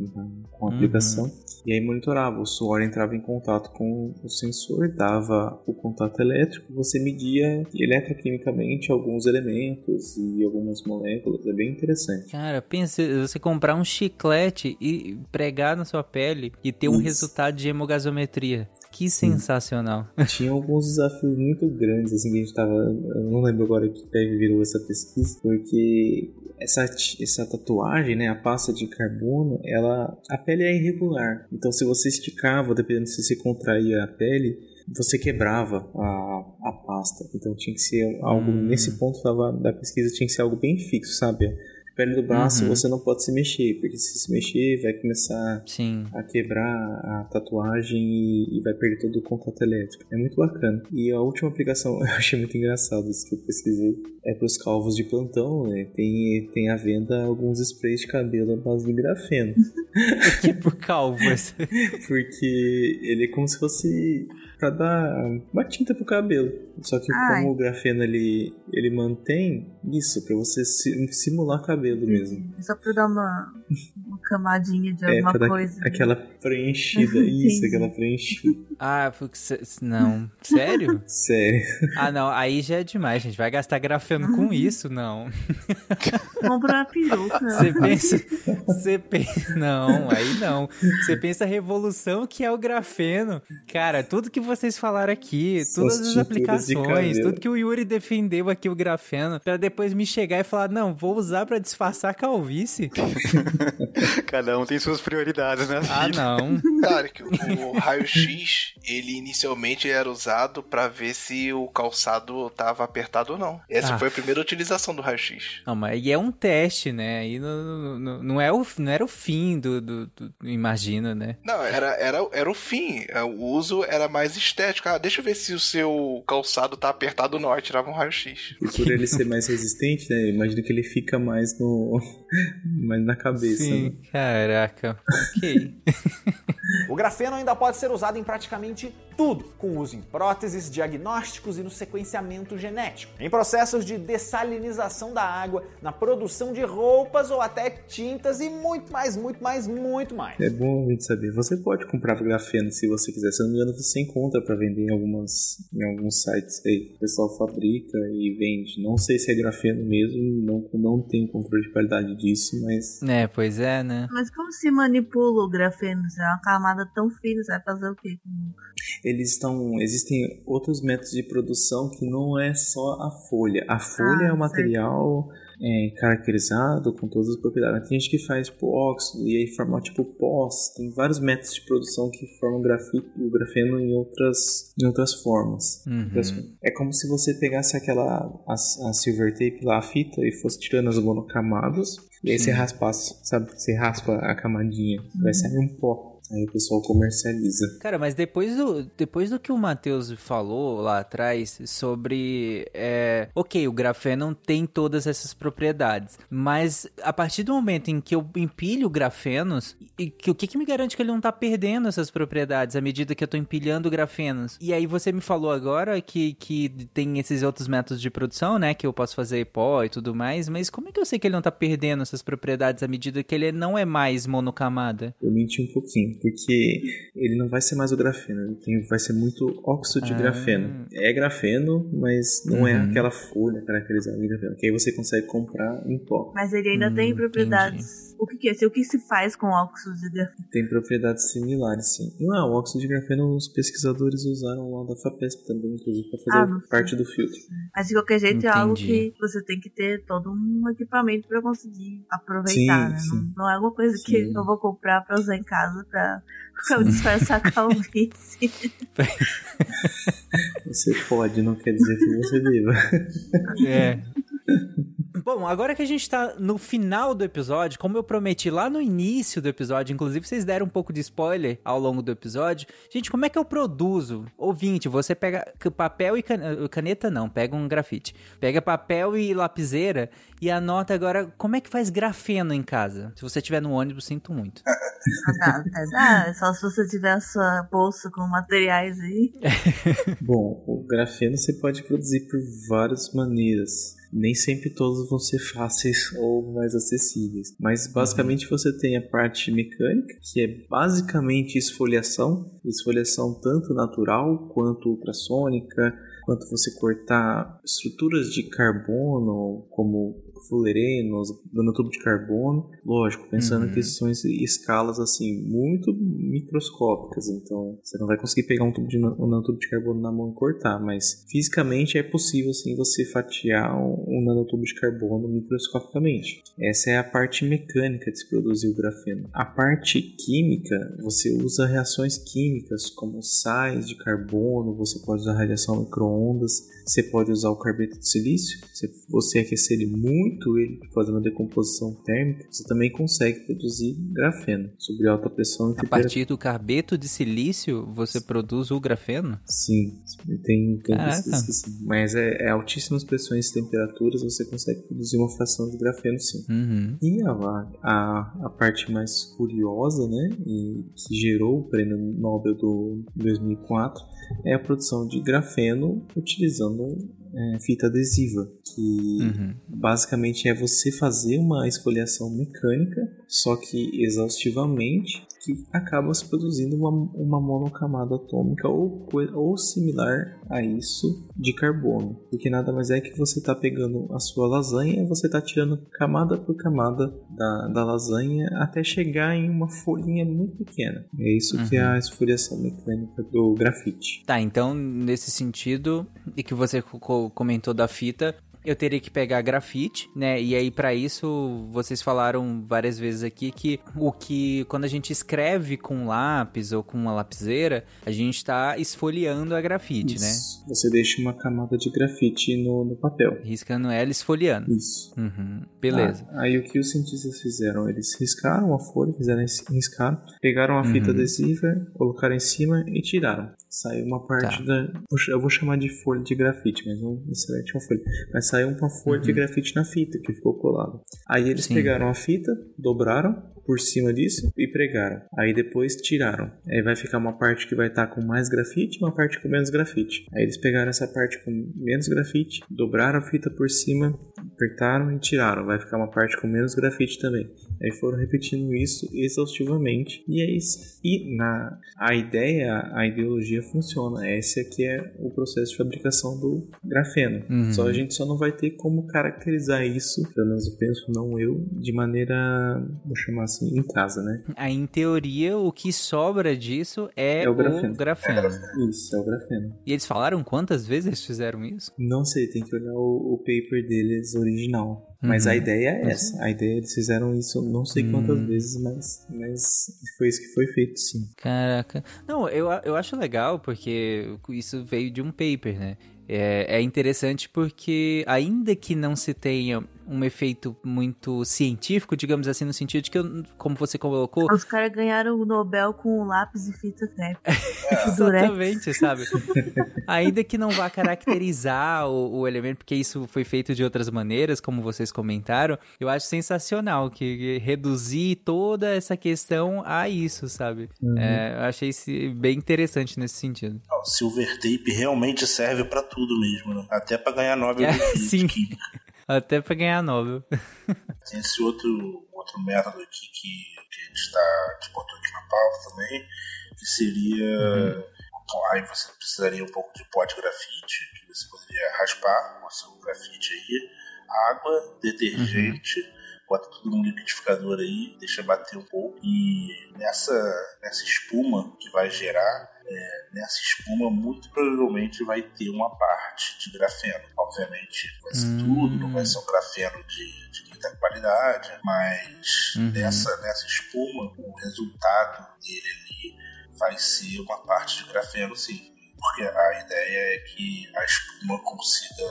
Com a aplicação. Uhum. E aí monitorava. O suor entrava em contato com o sensor, dava o contato elétrico, você media eletroquimicamente alguns elementos e algumas moléculas. É bem interessante. Cara, pensa você comprar um chiclete e pregar na sua pele e ter um resultado de hemogasometria. Que sensacional. Tinha alguns desafios muito grandes, assim, que a gente tava. Eu não lembro agora que pé virou essa pesquisa, porque essa, essa tatuagem, né, a pasta de carbono, ela. A pele é irregular. Então, se você esticava, dependendo se você contraía a pele, você quebrava a, a pasta. Então tinha que ser algo, hum. nesse ponto da, da pesquisa, tinha que ser algo bem fixo, sabe? Pele do braço uhum. você não pode se mexer, porque se se mexer vai começar Sim. a quebrar a tatuagem e, e, vai perder todo o contato elétrico. É muito bacana. E a última aplicação, eu achei muito engraçado isso que eu pesquisei, é para os calvos de plantão, né? Tem, tem à venda alguns sprays de cabelo à base de grafeno. tipo calvos. porque ele é como se fosse para dar uma tinta pro cabelo. Só que Ai. como o grafeno ele, ele mantém isso, para você simular cabelo mesmo. Só pra dar uma, uma camadinha de é, alguma é, coisa. Aquela preenchida, isso, aquela preenchida. Ah, porque não. Sério? Sério. Ah, não, aí já é demais, gente. Vai gastar grafeno com isso? Não. Compra uma peruca. Você pensa. Você pensa. Não, aí não. Você pensa a revolução que é o grafeno. Cara, tudo que vocês falaram aqui, todas as aplicações, tudo que o Yuri defendeu aqui, o grafeno, para depois me chegar e falar: não, vou usar para disfarçar a calvície. Cada um tem suas prioridades, né? Ah, não. Claro que o raio-x ele inicialmente era usado para ver se o calçado tava apertado ou não. Essa ah. foi a primeira utilização do raio-x. Não, mas aí é um teste, né? Aí não, não, não, é o, não era o fim do, do, do, imagina, né? Não, era, era, era o fim. O uso era mais estético. Ah, deixa eu ver se o seu calçado tá apertado não. Aí tirava um raio-x. E por ele ser mais resistente, né? Imagino que ele fica mais no... mais na cabeça, Sim. Né? Caraca, ok. o grafeno ainda pode ser usado em praticamente tudo, com uso em próteses, diagnósticos e no sequenciamento genético, em processos de dessalinização da água, na produção de roupas ou até tintas e muito mais, muito mais, muito mais. É bom a gente saber. Você pode comprar grafeno se você quiser. Se não me engano, você encontra para vender em, algumas, em alguns sites aí. O pessoal fabrica e vende. Não sei se é grafeno mesmo, não, não tenho controle de qualidade disso, mas. É, pois é, né? Mas como se manipula o grafeno? É uma camada tão fina, você vai fazer o quê? eles estão. Existem outros métodos de produção que não é só a folha. A folha ah, é o material é, caracterizado com todas as propriedades. Tem gente que faz tipo óxido e aí forma tipo pós. Tem vários métodos de produção que formam grafite, o grafeno em outras, em outras formas. Uhum. É como se você pegasse aquela a, a silver tape lá, a fita, e fosse tirando as monocamadas. E aí Sim. você raspasse, sabe? Você raspa a camadinha, uhum. vai sair um pó. Aí o pessoal comercializa. Cara, mas depois do, depois do que o Matheus falou lá atrás sobre. É, ok, o grafeno tem todas essas propriedades. Mas a partir do momento em que eu empilho grafenos, e, que, o que, que me garante que ele não tá perdendo essas propriedades à medida que eu tô empilhando grafenos? E aí você me falou agora que, que tem esses outros métodos de produção, né? Que eu posso fazer pó e tudo mais. Mas como é que eu sei que ele não tá perdendo essas propriedades à medida que ele não é mais monocamada? Eu menti um pouquinho porque ele não vai ser mais o grafeno, ele tem, vai ser muito óxido de ah. grafeno. É grafeno, mas não é uhum. é aquela folha caracterizada de grafeno, que aí você consegue comprar em pó. Mas ele ainda hum, tem propriedades. Entendi. O que, que é? O que se faz com óxido de grafeno? Tem propriedades similares, sim. Não, ah, o óxido de grafeno os pesquisadores usaram lá da FAPESP também, inclusive, para fazer ah, parte do filtro. Mas de qualquer jeito Entendi. é algo que você tem que ter todo um equipamento para conseguir aproveitar, sim, né? Sim. Não, não, é alguma coisa sim. que eu vou comprar para usar em casa para disfarçar a calvície. Você pode, não quer dizer que você deva. É. Bom, agora que a gente tá no final do episódio, como eu prometi lá no início do episódio, inclusive vocês deram um pouco de spoiler ao longo do episódio. Gente, como é que eu produzo? Ouvinte, você pega papel e caneta, não, pega um grafite. Pega papel e lapiseira e anota agora como é que faz grafeno em casa. Se você estiver no ônibus, sinto muito. Ah, tá, só se você tiver a sua bolsa com materiais aí. Bom, o grafeno você pode produzir por várias maneiras nem sempre todos vão ser fáceis ou mais acessíveis. Mas basicamente uhum. você tem a parte mecânica, que é basicamente esfoliação, esfoliação tanto natural quanto ultrassônica, quanto você cortar estruturas de carbono, como fulerenos, tubo de carbono, lógico, pensando uhum. que são escalas assim muito microscópicas, então você não vai conseguir pegar um tubo de um nanotubo de carbono na mão e cortar, mas fisicamente é possível assim você fatiar um, um nanotubo de carbono microscopicamente. Essa é a parte mecânica de se produzir o grafeno. A parte química, você usa reações químicas como sais de carbono, você pode usar radiação microondas, você pode usar o carbeto de silício, você aquecer ele muito, ele fazendo uma decomposição térmica, você também consegue produzir grafeno sobre alta pressão. A partir do carbeto de silício, você produz o grafeno? Sim, tem, tem mas é, é altíssimas pressões e temperaturas, você consegue produzir uma fração de grafeno sim. Uhum. E a, a, a parte mais curiosa, né, e que gerou o prêmio Nobel do 2004 é a produção de grafeno utilizando é, fita adesiva, que uhum. basicamente é você fazer uma esfoliação mecânica, só que exaustivamente, que acaba se produzindo uma, uma monocamada atômica ou, ou similar a isso de carbono. Porque nada mais é que você está pegando a sua lasanha e você está tirando camada por camada da, da lasanha até chegar em uma folhinha muito pequena. É isso uhum. que é a uhum. esfoliação mecânica do grafite. Tá, então nesse sentido, e que você comentou da fita, eu teria que pegar grafite, né? E aí para isso vocês falaram várias vezes aqui que o que quando a gente escreve com lápis ou com uma lapiseira, a gente está esfoliando a grafite, né? Isso. né? Você deixa uma camada de grafite no, no papel. Riscando ela esfoliando. Isso. Uhum. Beleza. Ah, aí o que os cientistas fizeram? Eles riscaram a folha, fizeram riscar, pegaram a fita uhum. adesiva, colocaram em cima e tiraram. Saiu uma parte tá. da. Eu vou chamar de folha de grafite, mas não necessariamente uma folha. Mas saiu uma folha uhum. de grafite na fita que ficou colada. Aí eles Sim. pegaram a fita, dobraram, por cima disso e pregaram. Aí depois tiraram. Aí vai ficar uma parte que vai estar tá com mais grafite e uma parte com menos grafite. Aí eles pegaram essa parte com menos grafite, dobraram a fita por cima, apertaram e tiraram. Vai ficar uma parte com menos grafite também. Aí foram repetindo isso exaustivamente. E é isso. E na a ideia, a ideologia funciona. Esse aqui é o processo de fabricação do grafeno. Uhum. Só a gente só não vai ter como caracterizar isso, pelo menos eu penso, não eu, de maneira, vou chamar assim, em casa, né? Aí, em teoria, o que sobra disso é, é o grafeno. O grafeno. Isso, é o grafeno. E eles falaram quantas vezes eles fizeram isso? Não sei, tem que olhar o, o paper deles original. Mas uhum. a ideia é essa. A ideia, eles fizeram isso não sei quantas uhum. vezes, mas, mas foi isso que foi feito, sim. Caraca. Não, eu, eu acho legal porque isso veio de um paper, né? É, é interessante porque, ainda que não se tenha um efeito muito científico, digamos assim, no sentido de que, como você colocou. Os caras ganharam o Nobel com lápis e fita crepe. É. Exatamente, sabe? Ainda que não vá caracterizar o, o, elemento, porque isso foi feito de outras maneiras, como vocês comentaram, eu acho sensacional que reduzir toda essa questão a isso, sabe? Uhum. É, eu achei bem interessante nesse sentido. O silver tape realmente serve para tudo mesmo, né? Até para ganhar Nobel é, de Sim. Até pra ganhar Nobel. Tem esse outro, outro método aqui que, que a gente está, que botou aqui na pauta também, que seria. Uhum. Aí você precisaria um pouco de pó de grafite, que você poderia raspar o seu grafite aí, água, detergente. Uhum bota tudo no liquidificador aí, deixa bater um pouco e nessa, nessa espuma que vai gerar, é, nessa espuma muito provavelmente vai ter uma parte de grafeno. Obviamente vai ser hum. tudo, não vai ser um grafeno de, de muita qualidade, mas uhum. nessa, nessa espuma o resultado dele ali vai ser uma parte de grafeno sim porque a ideia é que a espuma consiga,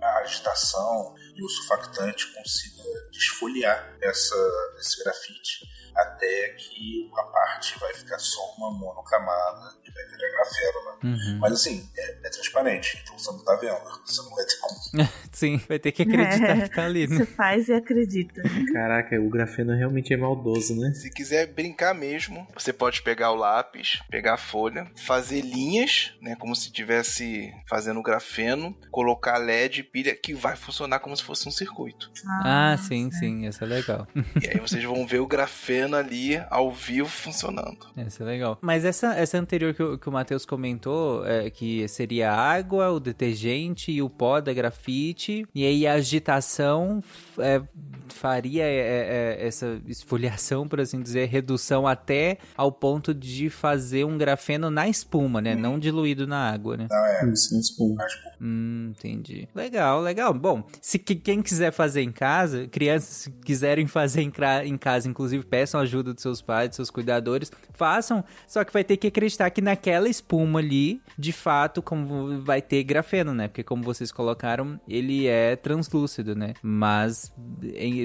a agitação e o surfactante consiga desfoliar essa, esse grafite até que a parte vai ficar só uma monocamada e vai virar grafeno, né? Uhum. Mas assim, é, é, transparente, então você não tá vendo, você não vai ter como. Sim, vai ter que acreditar é, que tá ali, né? Você faz e acredita. Caraca, o grafeno realmente é maldoso, né? Se quiser brincar mesmo, você pode pegar o lápis, pegar a folha, fazer linhas, né? Como se estivesse fazendo grafeno, colocar LED e pilha, que vai funcionar como se fosse um circuito. Ah, ah sim, sim, isso é legal. E aí vocês vão ver o grafeno ali ao vivo funcionando. Isso é legal. Mas essa, essa anterior que, o, que o Matheus comentou, é, que seria a água, o detergente e o pó da grafite, e aí a agitação é, faria é, é, é, essa esfoliação, por assim dizer, redução até ao ponto de fazer um grafeno na espuma, né? Hum. Não diluído na água, né? Não, é. Isso, na espuma. Hum, entendi. Legal, legal. Bom, se quem quiser fazer em casa, crianças quiserem fazer em, em casa, inclusive, peçam ajuda dos seus pais, dos seus cuidadores, façam, só que vai ter que acreditar que naquela espuma ali, de fato, como vai ter grafeno, né? Porque como vocês colocaram, ele é translúcido, né? Mas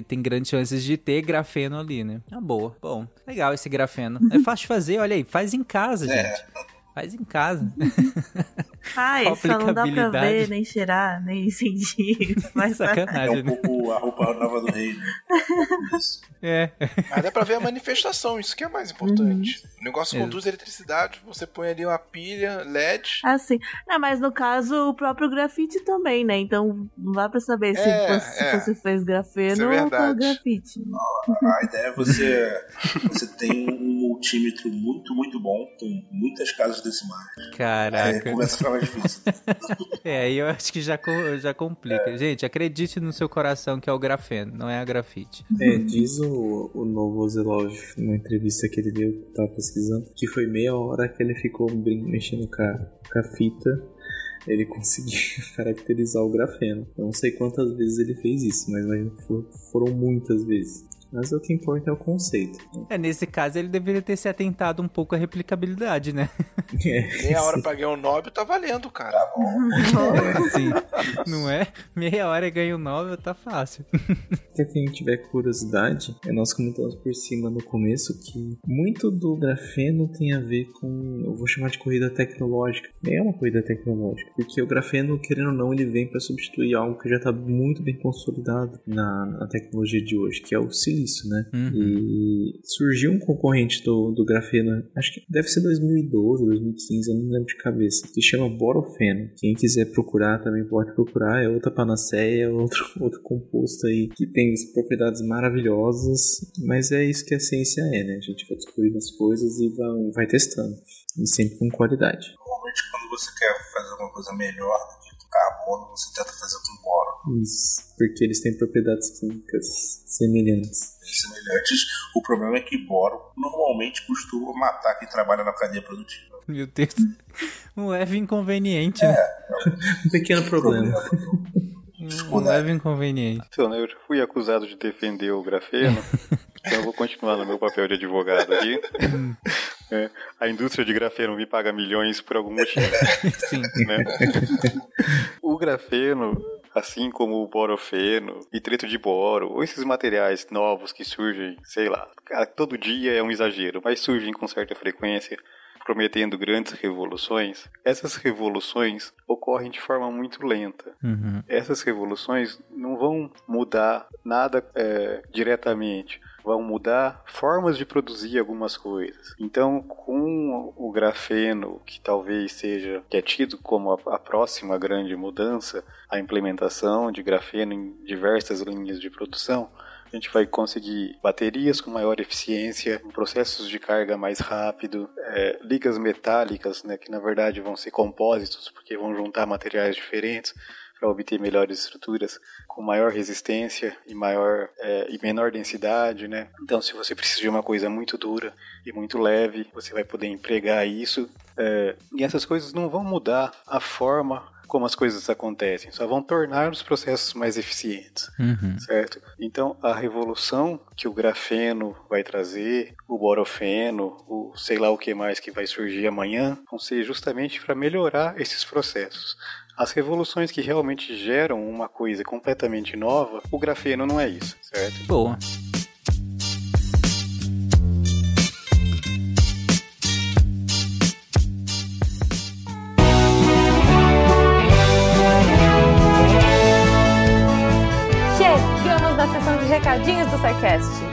tem grandes chances de ter grafeno ali, né? Ah, boa. Bom, legal esse grafeno. É fácil de fazer, olha aí, faz em casa, é. gente. Faz em casa. Faz, só não dá pra ver, nem cheirar, nem sentir. Mas Sacanagem, é um pouco a roupa nova do rei, né? É. Mas dá pra ver a manifestação, isso que é mais importante. Uhum. O negócio conduz eletricidade, você põe ali uma pilha, LED. Assim. Não, mas no caso, o próprio grafite também, né? Então não dá pra saber se, é, você, é. se você fez grafeno é ou grafite. A ideia é você, você tem um multímetro muito, muito bom, com muitas casas decimais. Caraca. Aí começa a ficar difícil. é, aí eu acho que já, já complica. É. Gente, acredite no seu coração que é o grafeno, não é a grafite. É, diz o, o novo Ozelov numa entrevista que ele deu, que eu tava pesquisando, que foi meia hora que ele ficou mexendo com a, com a fita ele conseguiu caracterizar o grafeno. Eu não sei quantas vezes ele fez isso, mas foram muitas vezes. Mas o que importa é o conceito. É, nesse caso ele deveria ter se atentado um pouco à replicabilidade, né? É, Meia hora pra ganhar o um Nobel tá valendo, cara. Tá bom. Sim, não é? Meia hora ganha o um Nobel tá fácil. Pra quem tiver curiosidade, é, nós comentamos por cima no começo que muito do grafeno tem a ver com, eu vou chamar de corrida tecnológica. É uma corrida tecnológica, porque o grafeno, querendo ou não, ele vem para substituir algo que já está muito bem consolidado na, na tecnologia de hoje, que é o silício isso, né? Uhum. E surgiu um concorrente do, do grafeno, acho que deve ser 2012, 2015, eu não lembro de cabeça, que chama borofeno. Quem quiser procurar também pode procurar, é outra panaceia, outro, outro composto aí que tem propriedades maravilhosas, mas é isso que a ciência é, né? A gente vai descobrindo as coisas e vai, vai testando, e sempre com qualidade. Normalmente quando você quer fazer uma coisa melhor carbono, você tenta fazer com boro. Isso, porque eles têm propriedades químicas semelhantes. Semelhantes. O problema é que boro normalmente costuma matar quem trabalha na cadeia produtiva. Meu Deus. Um leve inconveniente, né? É, um pequeno problema. Um leve inconveniente. Então, eu fui acusado de defender o grafeno, então eu vou continuar no meu papel de advogado aqui. É, a indústria de grafeno me paga milhões por algum motivo. Sim. Né? O grafeno, assim como o borofeno, nitreto de boro, ou esses materiais novos que surgem, sei lá, todo dia é um exagero, mas surgem com certa frequência prometendo grandes revoluções, essas revoluções ocorrem de forma muito lenta. Uhum. Essas revoluções não vão mudar nada é, diretamente vão mudar formas de produzir algumas coisas. Então, com o grafeno, que talvez seja que é tido como a, a, próxima grande mudança, a implementação de grafeno em diversas linhas de produção, a gente vai conseguir baterias com maior eficiência, processos de carga mais rápido, é, ligas metálicas, né, que na verdade vão ser compósitos, porque vão juntar materiais diferentes para obter melhores estruturas com maior resistência e maior é, e menor densidade, né? Então, se você precisa de uma coisa muito dura e muito leve, você vai poder empregar isso. É, e essas coisas não vão mudar a forma como as coisas acontecem, só vão tornar os processos mais eficientes, uhum. certo? Então, a revolução que o grafeno vai trazer, o borofeno, o sei lá o que mais que vai surgir amanhã, vão ser justamente para melhorar esses processos. As revoluções que realmente geram uma coisa completamente nova, o grafeno não é isso, certo? Boa. Chegamos na sessão de recadinhos do SciCast.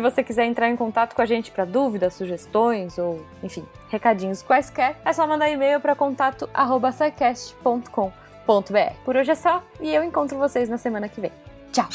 você quiser entrar em contato com a gente para dúvidas, sugestões ou, enfim, recadinhos quaisquer, é só mandar e-mail para contato@sicast.com.br. Por hoje é só e eu encontro vocês na semana que vem. Tchau.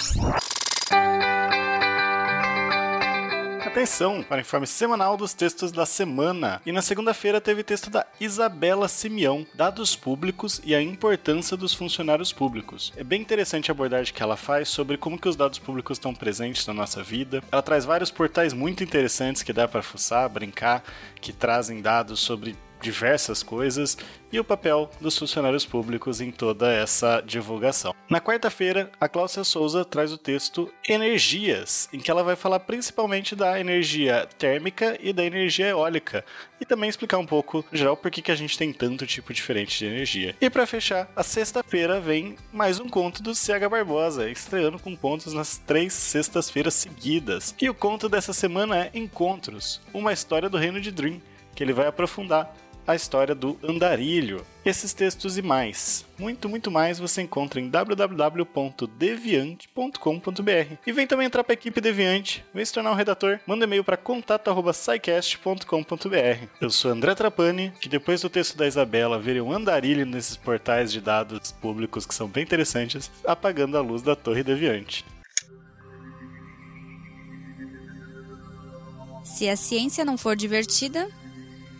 Atenção para o informe semanal dos textos da semana. E na segunda-feira teve texto da Isabela Simeão, Dados Públicos e a Importância dos Funcionários Públicos. É bem interessante a abordagem que ela faz sobre como que os dados públicos estão presentes na nossa vida. Ela traz vários portais muito interessantes que dá para fuçar, brincar, que trazem dados sobre diversas coisas e o papel dos funcionários públicos em toda essa divulgação. Na quarta-feira, a Cláudia Souza traz o texto Energias, em que ela vai falar principalmente da energia térmica e da energia eólica, e também explicar um pouco, geral, por que, que a gente tem tanto tipo diferente de energia. E para fechar, a sexta-feira vem mais um conto do CH Barbosa, estreando com contos nas três sextas-feiras seguidas. E o conto dessa semana é Encontros, uma história do reino de Dream, que ele vai aprofundar a história do andarilho. Esses textos e mais, muito, muito mais, você encontra em www.deviante.com.br. E vem também entrar para a equipe Deviante, vem se tornar um redator, manda e-mail para contato.scicast.com.br. Eu sou André Trapani, que depois do texto da Isabela verem um andarilho nesses portais de dados públicos que são bem interessantes, apagando a luz da Torre Deviante. Se a ciência não for divertida,